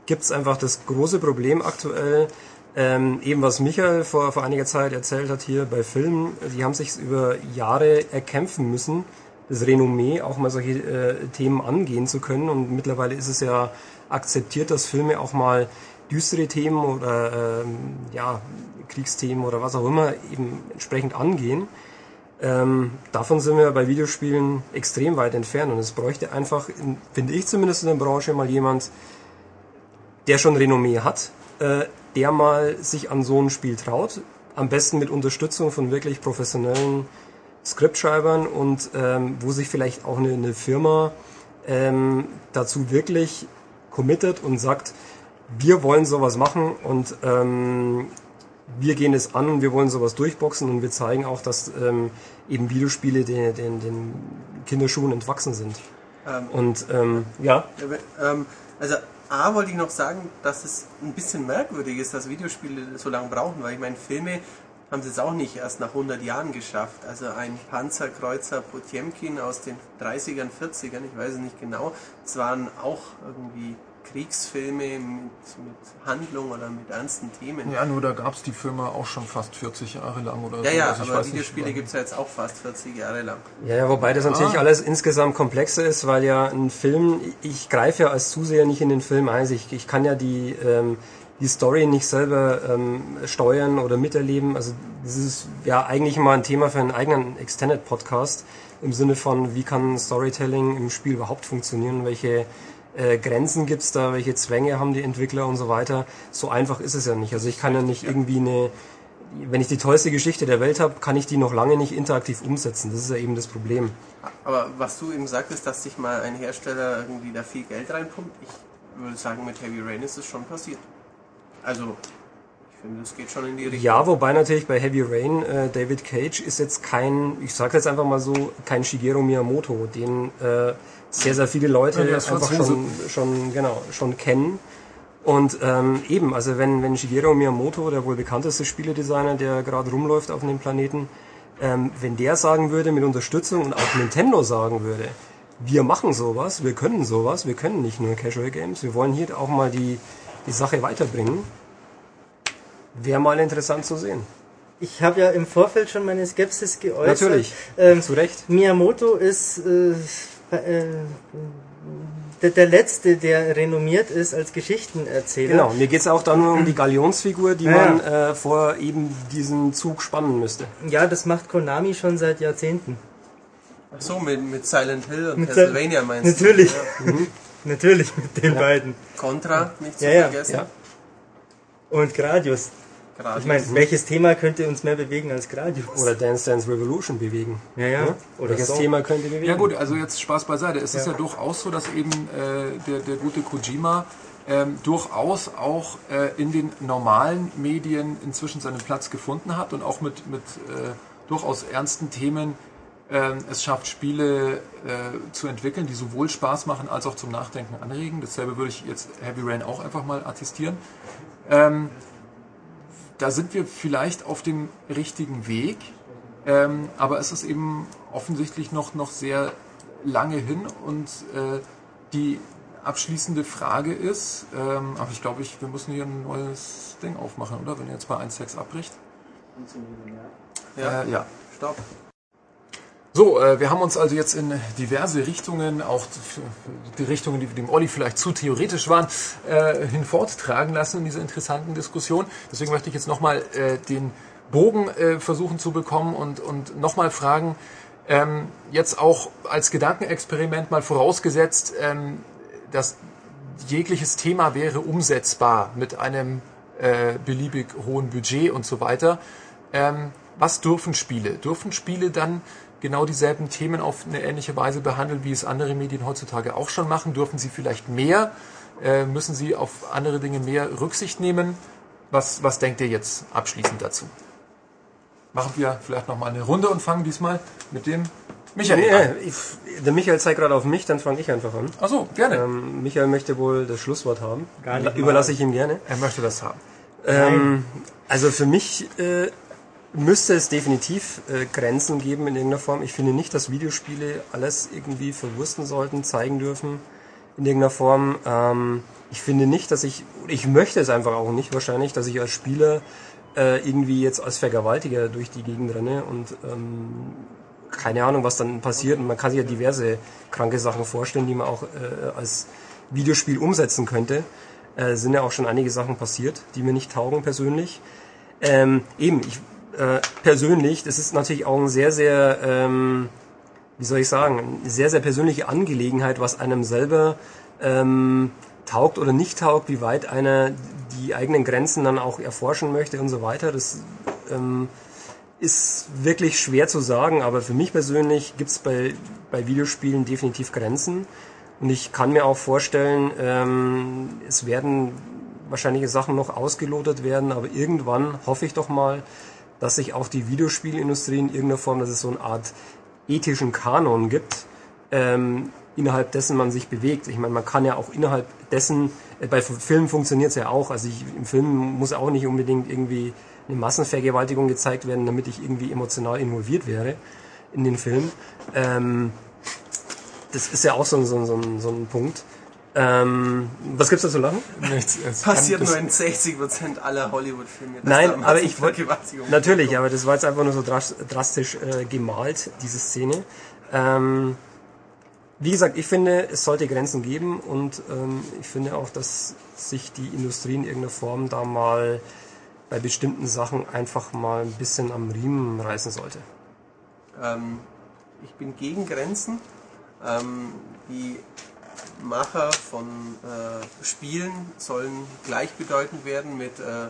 gibt es einfach das große Problem aktuell, ähm, eben was Michael vor, vor einiger Zeit erzählt hat hier bei Filmen, die haben sich über Jahre erkämpfen müssen, das Renommee, auch mal solche äh, Themen angehen zu können. Und mittlerweile ist es ja akzeptiert, dass Filme auch mal düstere Themen oder ähm, ja, Kriegsthemen oder was auch immer eben entsprechend angehen. Ähm, davon sind wir bei Videospielen extrem weit entfernt und es bräuchte einfach, finde ich zumindest in der Branche, mal jemand, der schon Renommee hat, äh, der mal sich an so ein Spiel traut. Am besten mit Unterstützung von wirklich professionellen Skriptschreibern und ähm, wo sich vielleicht auch eine, eine Firma ähm, dazu wirklich committet und sagt, wir wollen sowas machen und ähm, wir gehen es an und wir wollen sowas durchboxen und wir zeigen auch, dass ähm, eben Videospiele den, den, den Kinderschuhen entwachsen sind. Ähm, und ähm, ja. Ähm, also A wollte ich noch sagen, dass es ein bisschen merkwürdig ist, dass Videospiele so lange brauchen, weil ich meine, Filme haben sie es auch nicht erst nach 100 Jahren geschafft. Also ein Panzerkreuzer Potemkin aus den 30ern, 40ern, ich weiß es nicht genau, es waren auch irgendwie Kriegsfilme mit, mit Handlung oder mit ernsten Themen. Ja, nur da gab es die Filme auch schon fast 40 Jahre lang oder ja, so. Ja, also aber Videospiele gibt es ja jetzt auch fast 40 Jahre lang. Ja, ja wobei das natürlich ah. alles insgesamt komplexer ist, weil ja ein Film, ich greife ja als Zuseher nicht in den Film ein. Ich, ich kann ja die, ähm, die Story nicht selber ähm, steuern oder miterleben. Also das ist ja eigentlich mal ein Thema für einen eigenen Extended Podcast im Sinne von, wie kann Storytelling im Spiel überhaupt funktionieren, welche äh, Grenzen gibt's da, welche Zwänge haben die Entwickler und so weiter. So einfach ist es ja nicht. Also ich kann ja nicht irgendwie eine, wenn ich die tollste Geschichte der Welt habe, kann ich die noch lange nicht interaktiv umsetzen. Das ist ja eben das Problem. Aber was du eben sagtest, dass sich mal ein Hersteller irgendwie da viel Geld reinpumpt, ich würde sagen, mit Heavy Rain ist es schon passiert. Also, ich finde, das geht schon in die Richtung. Ja, wobei natürlich bei Heavy Rain äh, David Cage ist jetzt kein, ich sage jetzt einfach mal so, kein Shigeru Miyamoto, den äh, sehr, sehr viele Leute Ja, einfach schon, schon, genau, schon kennen. Und ähm, eben, also wenn, wenn Shigeru Miyamoto, der wohl bekannteste Spieledesigner, der gerade rumläuft auf dem Planeten, ähm, wenn der sagen würde mit Unterstützung und auch Nintendo sagen würde, wir machen sowas, wir können sowas, wir können nicht nur Casual Games, wir wollen hier auch mal die, die Sache weiterbringen, wäre mal interessant zu sehen. Ich habe ja im Vorfeld schon meine Skepsis geäußert. Natürlich, Ähm, zu Recht. Miyamoto ist äh, der, der Letzte, der renommiert ist als Geschichtenerzähler. Genau, mir geht es auch da nur um die Galionsfigur, die Ja, man äh, vor eben diesen Zug spannen müsste. Ja, das macht Konami schon seit Jahrzehnten. Ach so, mit, mit Silent Hill und Mit Castlevania Sil- meinst du? Natürlich. Ja. [laughs] Natürlich mit den beiden. Contra, nicht zu Ja, ja, vergessen. ja. Und Gradius. Gradius. Ich meine, welches Thema könnte uns mehr bewegen als Gradius? Oder Dance Dance Revolution bewegen. ja, ja. Oder Welches so. Thema könnte bewegen? Ja gut, also jetzt Spaß beiseite. Es ist Ja. ja durchaus so, dass eben äh, der, der gute Kojima ähm, durchaus auch äh, in den normalen Medien inzwischen seinen Platz gefunden hat und auch mit, mit äh, durchaus ernsten Themen ähm, es schafft, Spiele äh, zu entwickeln, die sowohl Spaß machen als auch zum Nachdenken anregen. Dasselbe würde ich jetzt Heavy Rain auch einfach mal attestieren. Ähm, da sind wir vielleicht auf dem richtigen Weg, ähm, aber es ist eben offensichtlich noch, noch sehr lange hin und äh, die abschließende Frage ist, ähm, aber ich glaube, ich, wir müssen hier ein neues Ding aufmachen, oder? Wenn ihr jetzt bei 1.6 abbricht. Ja, Äh, ja. stopp. So, äh, wir haben uns also jetzt in diverse Richtungen, auch die Richtungen, die dem Olli vielleicht zu theoretisch waren, äh, hinforttragen lassen in dieser interessanten Diskussion. Deswegen möchte ich jetzt nochmal äh, den Bogen äh, versuchen zu bekommen und, und nochmal fragen, ähm, jetzt auch als Gedankenexperiment mal vorausgesetzt, ähm, dass jegliches Thema wäre umsetzbar mit einem äh, beliebig hohen Budget und so weiter. Ähm, was dürfen Spiele? Dürfen Spiele dann genau dieselben Themen auf eine ähnliche Weise behandeln, wie es andere Medien heutzutage auch schon machen? Dürfen sie vielleicht mehr? Äh, müssen sie auf andere Dinge mehr Rücksicht nehmen? Was, was denkt ihr jetzt abschließend dazu? Machen wir vielleicht nochmal eine Runde und fangen diesmal mit dem Michael Ja, an. ich, der Michael zeigt gerade auf mich, dann fange ich einfach an. Achso, gerne. Ähm, Michael möchte wohl das Schlusswort haben. Gar nicht Überlasse mal. ich ihm gerne. er möchte das haben. Ähm, also für mich äh, müsste es definitiv äh, Grenzen geben in irgendeiner Form. Ich finde nicht, dass Videospiele alles irgendwie verwursten sollten, zeigen dürfen in irgendeiner Form. Ähm, ich finde nicht, dass ich, ich möchte es einfach auch nicht wahrscheinlich, dass ich als Spieler äh, irgendwie jetzt als Vergewaltiger durch die Gegend renne und ähm, keine Ahnung, was dann passiert. Und man kann sich ja diverse kranke Sachen vorstellen, die man auch äh, als Videospiel umsetzen könnte. Äh, sind ja auch schon einige Sachen passiert, die mir nicht taugen persönlich. Ähm, eben, ich äh, persönlich, das ist natürlich auch ein sehr, sehr, ähm, wie soll ich sagen, eine sehr, sehr persönliche Angelegenheit, was einem selber ähm, taugt oder nicht taugt, wie weit einer die eigenen Grenzen dann auch erforschen möchte und so weiter. Das ähm, ist wirklich schwer zu sagen, aber für mich persönlich gibt es bei, bei Videospielen definitiv Grenzen. Und ich kann mir auch vorstellen, ähm, es werden wahrscheinlich Sachen noch ausgelotet werden, aber irgendwann hoffe ich doch mal, dass sich auch die Videospielindustrie in irgendeiner Form, dass es so eine Art ethischen Kanon gibt, ähm, innerhalb dessen man sich bewegt. Ich meine, man kann ja auch innerhalb dessen, äh, bei Filmen funktioniert es ja auch, also ich, im Film muss auch nicht unbedingt irgendwie eine Massenvergewaltigung gezeigt werden, damit ich irgendwie emotional involviert wäre in den Film. Ähm, das ist ja auch so, ein- so, ein- so, ein- so ein Punkt. Ähm, was gibt's da zu lachen? Nichts, es Passiert nur in 60% aller Hollywood-Filme. Nein, aber ich wollte natürlich, aber das war jetzt einfach nur so dras- drastisch äh, gemalt diese Szene. Ähm, wie gesagt, ich finde, es sollte Grenzen geben und ähm, ich finde auch, dass sich die Industrie in irgendeiner Form da mal bei bestimmten Sachen einfach mal ein bisschen am Riemen reißen sollte. Ähm, ich bin gegen Grenzen. Ähm, die Macher von äh, Spielen sollen gleichbedeutend werden mit äh,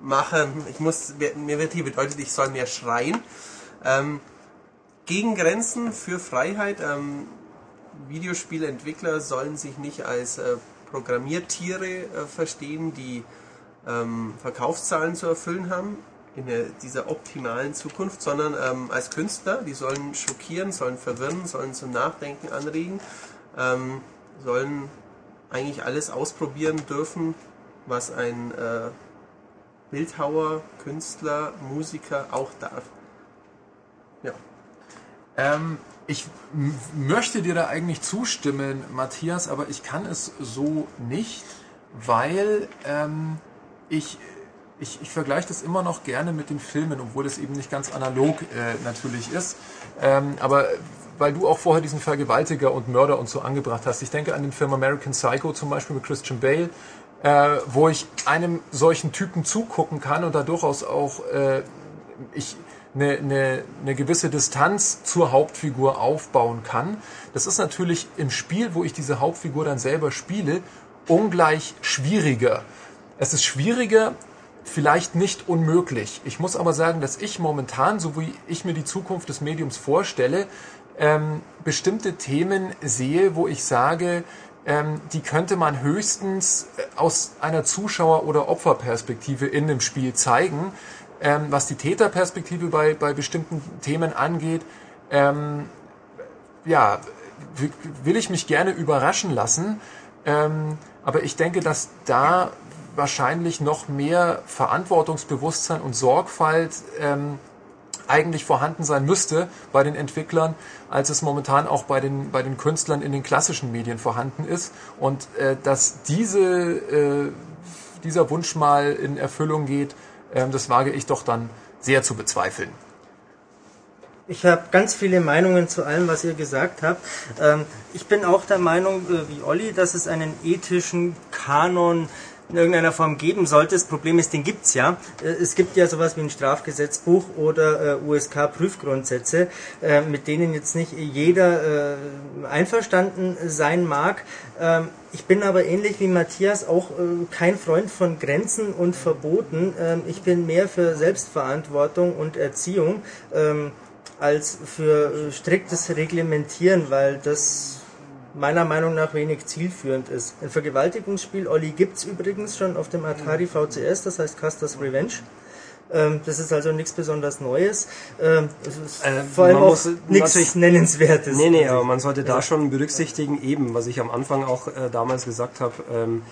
Machern. Ich muss, mir wird hier bedeutet, ich soll mehr schreien. Ähm, gegen Grenzen für Freiheit. Ähm, Videospielentwickler sollen sich nicht als äh, Programmiertiere äh, verstehen, die ähm, Verkaufszahlen zu erfüllen haben in der, dieser optimalen Zukunft, sondern ähm, als Künstler, die sollen schockieren, sollen verwirren, sollen zum Nachdenken anregen, ähm, sollen eigentlich alles ausprobieren dürfen, was ein äh, Bildhauer, Künstler, Musiker auch darf. Ja. Ähm, ich möchte dir da eigentlich zustimmen, Matthias, aber ich kann es so nicht, weil ähm, ich, ich, ich vergleiche das immer noch gerne mit den Filmen, obwohl es eben nicht ganz analog äh, natürlich ist. Ähm, aber weil du auch vorher diesen Vergewaltiger und Mörder und so angebracht hast. Ich denke an den Film American Psycho zum Beispiel mit Christian Bale, äh, wo ich einem solchen Typen zugucken kann und da durchaus auch äh, ich eine, eine, eine gewisse Distanz zur Hauptfigur aufbauen kann. Das ist natürlich im Spiel, wo ich diese Hauptfigur dann selber spiele, ungleich schwieriger. Es ist schwieriger, vielleicht nicht unmöglich. Ich muss aber sagen, dass ich momentan, so wie ich mir die Zukunft des Mediums vorstelle, ähm, bestimmte Themen sehe, wo ich sage, ähm, die könnte man höchstens äh, aus einer Zuschauer- oder Opferperspektive in dem Spiel zeigen. Ähm, was die Täterperspektive bei, bei bestimmten Themen angeht, ähm, ja, will ich mich gerne überraschen lassen. Ähm, aber ich denke, dass da wahrscheinlich noch mehr Verantwortungsbewusstsein und Sorgfalt ähm, eigentlich vorhanden sein müsste bei den Entwicklern, als es momentan auch bei den, bei den Künstlern in den klassischen Medien vorhanden ist. Und äh, dass diese, äh, dieser Wunsch mal in Erfüllung geht, äh, das wage ich doch dann sehr zu bezweifeln. Ich habe ganz viele Meinungen zu allem, was ihr gesagt habt. Ähm, ich bin auch der Meinung, äh, wie Olli, dass es einen ethischen Kanon in irgendeiner Form geben sollte. Das Problem ist, den gibt's ja. Äh, es gibt ja sowas wie ein Strafgesetzbuch oder äh, USK-Prüfgrundsätze, äh, mit denen jetzt nicht jeder einverstanden sein mag. Ähm, ich bin aber ähnlich wie Matthias auch kein Freund von Grenzen und Verboten. Ähm, ich bin mehr für Selbstverantwortung und Erziehung ähm, als für striktes Reglementieren, weil das meiner Meinung nach wenig zielführend ist. Ein Vergewaltigungsspiel, Olli, gibt es übrigens schon auf dem Atari VCS, das heißt Custer's Revenge. Ähm, das ist also nichts besonders Neues. Ähm, äh, vor allem auch nichts Nennenswertes. Nee, nee, aber man sollte da schon berücksichtigen, eben, was ich am Anfang auch äh, damals gesagt habe, ähm,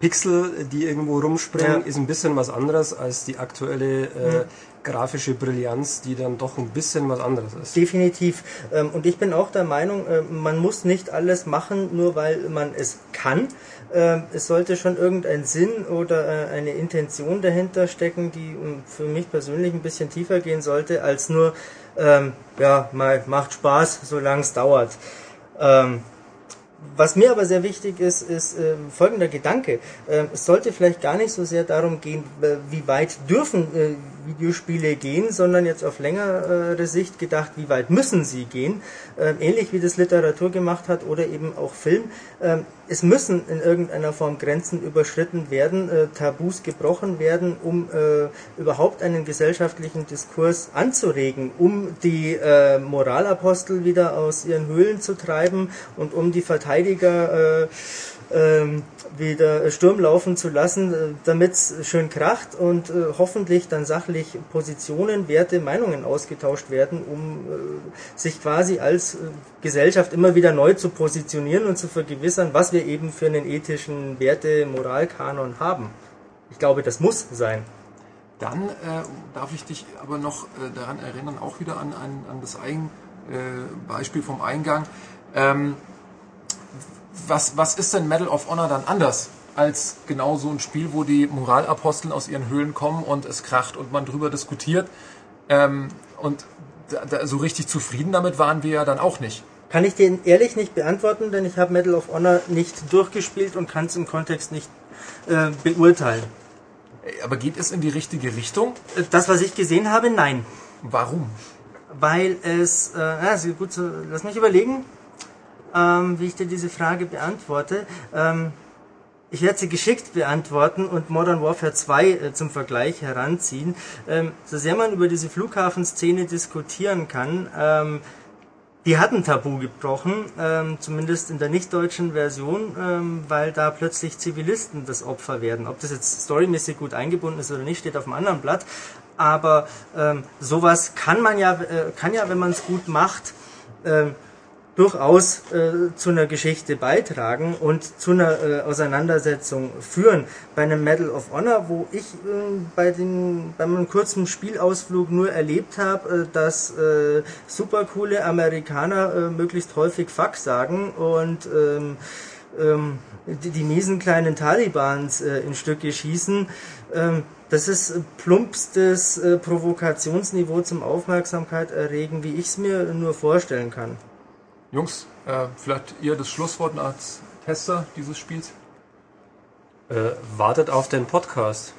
Pixel, die irgendwo rumspringen, ja. ist ein bisschen was anderes als die aktuelle äh, grafische Brillanz, die dann doch ein bisschen was anderes ist. Definitiv. Ähm, und ich bin auch der Meinung, äh, man muss nicht alles machen, nur weil man es kann. Ähm, es sollte schon irgendein Sinn oder äh, eine Intention dahinter stecken, die ähm, für mich persönlich ein bisschen tiefer gehen sollte, als nur, ja, mal macht Spaß, solange es dauert. Was mir aber sehr wichtig ist, ist äh, folgender Gedanke. Äh, es sollte vielleicht gar nicht so sehr darum gehen, äh, wie weit dürfen äh, Videospiele gehen, sondern jetzt auf längere Sicht gedacht, wie weit müssen sie gehen. Ähm, ähnlich wie das Literatur gemacht hat oder eben auch Film. Ähm, es müssen in irgendeiner Form Grenzen überschritten werden, äh, Tabus gebrochen werden, um äh, überhaupt einen gesellschaftlichen Diskurs anzuregen, um die äh, Moralapostel wieder aus ihren Höhlen zu treiben und um die Verteidiger ähm, wieder Sturm laufen zu lassen, äh, damit es schön kracht und äh, hoffentlich dann sachlich Positionen, Werte, Meinungen ausgetauscht werden, um äh, sich quasi als äh, Gesellschaft immer wieder neu zu positionieren und zu vergewissern, was wir eben für einen ethischen Werte, Moralkanon haben. Ich glaube, das muss sein. Dann äh, darf ich dich aber noch äh, daran erinnern, auch wieder an, an, an das Ein, Beispiel vom Eingang. Ähm, was, was ist denn Medal of Honor dann anders als genau so ein Spiel, wo die Moralaposteln aus ihren Höhlen kommen und es kracht und man drüber diskutiert? Ähm, und da, da, so richtig zufrieden damit waren wir ja dann auch nicht. Kann ich dir ehrlich nicht beantworten, denn ich habe Medal of Honor nicht durchgespielt und kann es im Kontext nicht äh, beurteilen. Aber geht es in die richtige Richtung? Das, was ich gesehen habe, nein. Warum? Weil es, äh, also gut, lass mich überlegen ähm, wie ich dir diese Frage beantworte. Ähm, ich werde sie geschickt beantworten und Modern Warfare 2 äh, zum Vergleich heranziehen. Ähm, so sehr man über diese Flughafenszene diskutieren kann, ähm, die hatten Tabu gebrochen, ähm, zumindest in der nicht-deutschen Version, ähm, weil da plötzlich Zivilisten das Opfer werden. Ob das jetzt storymäßig gut eingebunden ist oder nicht, steht auf einem anderen Blatt. Aber ähm, sowas kann man ja, äh, kann ja, wenn man es gut macht, ähm, durchaus äh, zu einer Geschichte beitragen und zu einer äh, Auseinandersetzung führen. Bei einem Medal of Honor, wo ich äh, bei, den, bei meinem kurzen Spielausflug nur erlebt habe, äh, dass äh, super coole Amerikaner äh, möglichst häufig Fuck sagen und ähm, ähm, die, die miesen kleinen Talibans äh, in Stücke schießen. Ähm, das ist plumpstes äh, Provokationsniveau zum Aufmerksamkeit erregen, wie ich es mir nur vorstellen kann. Jungs, äh, vielleicht ihr das Schlusswort als Tester dieses Spiels? Äh, wartet auf den Podcast.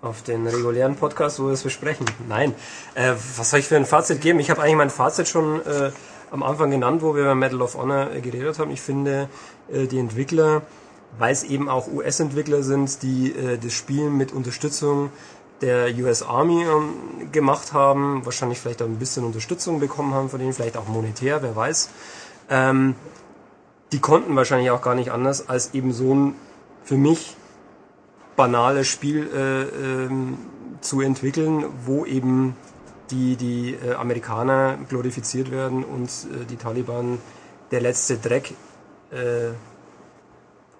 Auf den regulären Podcast, wo wir es besprechen. Nein. Äh, was soll ich für ein Fazit geben? Ich habe eigentlich mein Fazit schon äh, am Anfang genannt, wo wir über Medal of Honor äh, geredet haben. Ich finde, äh, die Entwickler, weil es eben auch US-Entwickler sind, die das Spiel mit Unterstützung der US Army ähm, gemacht haben, wahrscheinlich vielleicht auch ein bisschen Unterstützung bekommen haben von denen, vielleicht auch monetär, wer weiß. Ähm, die konnten wahrscheinlich auch gar nicht anders, als eben so ein für mich banales Spiel äh, ähm, zu entwickeln, wo eben die, die äh, Amerikaner glorifiziert werden und äh, die Taliban der letzte Dreck äh,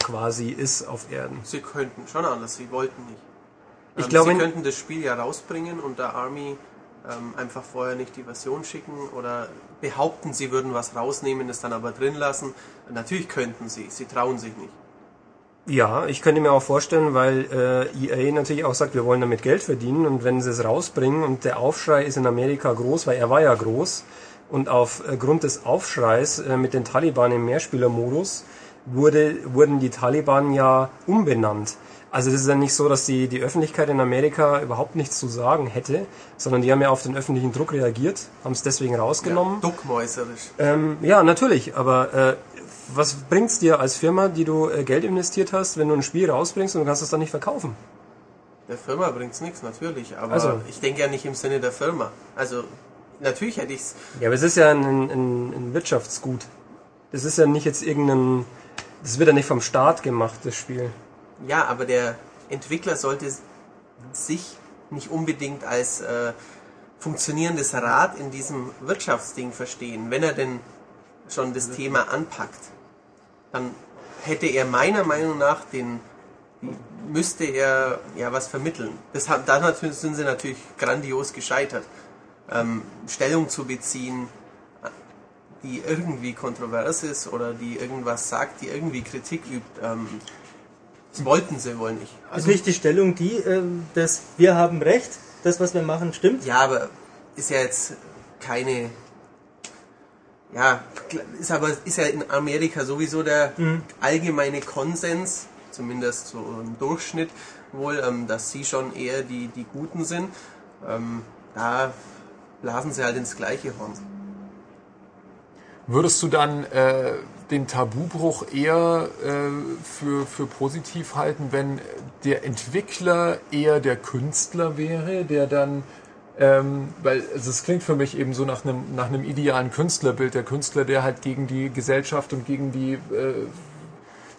quasi ist auf Erden. Sie könnten schon anders, sie wollten nicht. Ich Ähm, glaube, sie könnten das Spiel ja rausbringen und der Army ähm, einfach vorher nicht die Version schicken oder behaupten, sie würden was rausnehmen, es dann aber drin lassen. Natürlich könnten sie, sie trauen sich nicht. Ja, ich könnte mir auch vorstellen, weil äh, EA natürlich auch sagt, wir wollen damit Geld verdienen und wenn sie es rausbringen und der Aufschrei ist in Amerika groß, weil er war ja groß und aufgrund des Aufschreis äh, mit den Taliban im Mehrspielermodus wurde, wurden die Taliban ja umbenannt. Also das ist ja nicht so, dass die, die Öffentlichkeit in Amerika überhaupt nichts zu sagen hätte, sondern die haben ja auf den öffentlichen Druck reagiert, haben es deswegen rausgenommen. Ja, duckmäuserisch. Ähm, ja, natürlich, aber äh, was bringt's dir als Firma, die du äh, Geld investiert hast, wenn du ein Spiel rausbringst und du kannst es dann nicht verkaufen? Der Firma bringt's nichts, natürlich, aber Also. ich denke ja nicht im Sinne der Firma. Also natürlich hätte ich's. Ja, aber es ist ja ein, ein, ein Wirtschaftsgut. Das ist ja nicht jetzt irgendein... Das wird ja nicht vom Staat gemacht, das Spiel. Ja, aber der Entwickler sollte sich nicht unbedingt als äh, funktionierendes Rad in diesem Wirtschaftsding verstehen. Wenn er denn schon das Thema anpackt, dann hätte er meiner Meinung nach den müsste er ja was vermitteln. Das hat, da natürlich- sind sie natürlich grandios gescheitert. Ähm, Stellung zu beziehen, die irgendwie kontrovers ist oder die irgendwas sagt, die irgendwie Kritik übt. Ähm, wollten sie wohl nicht. Ist nicht die Stellung die, ähm, dass wir haben Recht, das, was wir machen, stimmt? Ja, aber ist ja jetzt keine. Ja, ist aber ist ja in Amerika sowieso der allgemeine Konsens, zumindest so im Durchschnitt wohl, ähm, dass sie schon eher die, die Guten sind. Ähm, da blasen sie halt ins gleiche Horn. Würdest du dann äh, den Tabubruch eher äh, für, für positiv halten, wenn der Entwickler eher der Künstler wäre, der dann, ähm, weil also es klingt für mich eben so nach einem, nach einem idealen Künstlerbild, der Künstler, der halt gegen die Gesellschaft und gegen die äh,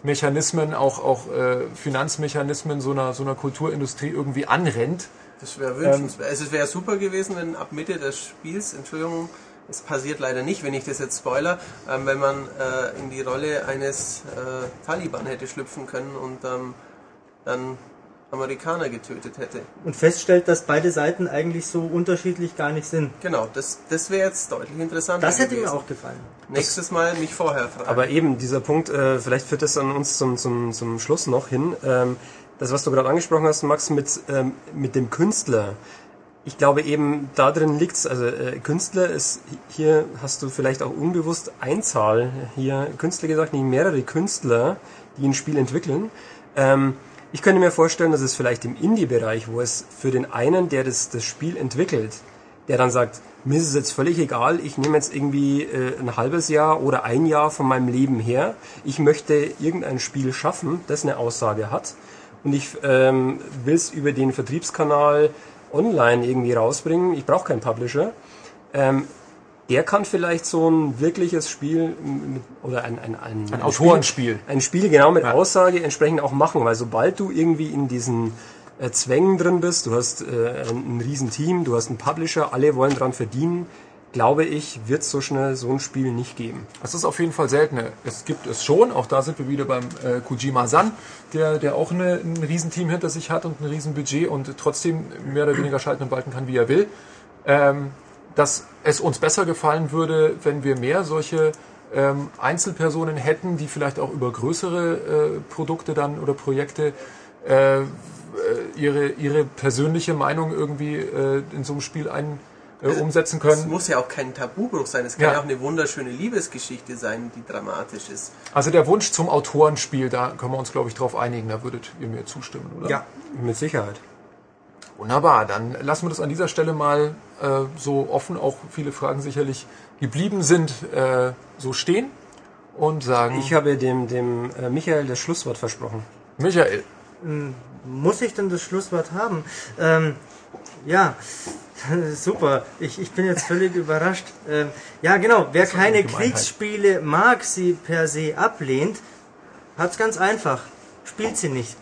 Mechanismen, auch, auch äh, Finanzmechanismen so einer, so einer Kulturindustrie irgendwie anrennt. Das wäre wünschenswert. also es wäre super gewesen, wenn ab Mitte des Spiels, Entschuldigung, es passiert leider nicht, wenn ich das jetzt spoiler, ähm, wenn man äh, in die Rolle eines äh, Taliban hätte schlüpfen können und ähm, dann Amerikaner getötet hätte. Und feststellt, dass beide Seiten eigentlich so unterschiedlich gar nicht sind. Genau, das, das wäre jetzt deutlich interessanter Das hätte gewesen. mir auch gefallen. Nächstes Mal mich vorher fragen. Aber eben, dieser Punkt, äh, vielleicht führt das an uns zum, zum, zum Schluss noch hin. Ähm, das, was du gerade angesprochen hast, Max, mit, ähm, mit dem Künstler. Ich glaube eben, da drin liegt's. Also äh, Künstler ist, hier hast du vielleicht auch unbewusst Einzahl hier Künstler gesagt, nicht mehrere Künstler, die ein Spiel entwickeln. Ähm, ich könnte mir vorstellen, dass es vielleicht im Indie-Bereich, wo es für den einen, der das, das Spiel entwickelt, der dann sagt, mir ist es jetzt völlig egal, ich nehme jetzt irgendwie äh, ein halbes Jahr oder ein Jahr von meinem Leben her, ich möchte irgendein Spiel schaffen, das eine Aussage hat und ich ähm, will es über den Vertriebskanal online irgendwie rausbringen, ich brauche keinen Publisher, ähm, der kann vielleicht so ein wirkliches Spiel mit, oder ein, ein, ein, Ein Autorenspiel. Spiel, ein Spiel genau mit Ja. Aussage entsprechend auch machen, weil sobald du irgendwie in diesen äh, Zwängen drin bist, du hast äh, ein, ein Riesenteam, du hast einen Publisher, alle wollen dran verdienen, glaube ich, wird es so schnell so ein Spiel nicht geben. Das ist auf jeden Fall seltener. Es gibt es schon, auch da sind wir wieder beim äh, Kojima-san, der, der auch eine, ein Riesenteam hinter sich hat und ein Riesenbudget und trotzdem mehr oder weniger schalten und walten kann, wie er will. Ähm, dass es uns besser gefallen würde, wenn wir mehr solche ähm, Einzelpersonen hätten, die vielleicht auch über größere äh, Produkte dann oder Projekte äh, äh, ihre, ihre persönliche Meinung irgendwie äh, in so einem Spiel ein, äh, umsetzen Es können. muss ja auch kein Tabubruch sein. Es kann Ja. ja auch eine wunderschöne Liebesgeschichte sein, die dramatisch ist. Also der Wunsch zum Autorenspiel, da können wir uns, glaube ich, drauf einigen. Da würdet ihr mir zustimmen, oder? mit Sicherheit. Wunderbar, dann lassen wir das an dieser Stelle mal äh, so offen, auch viele Fragen sicherlich geblieben sind, äh, so stehen und sagen, Ich habe dem, dem äh, Michael das Schlusswort versprochen. Michael, Muss ich denn das Schlusswort haben? Ähm, ja, [laughs] Super, ich, ich bin jetzt völlig überrascht. Ähm, ja, genau, wer keine Kriegsspiele mag, sie per se ablehnt, hat's ganz einfach. Spielt sie nicht.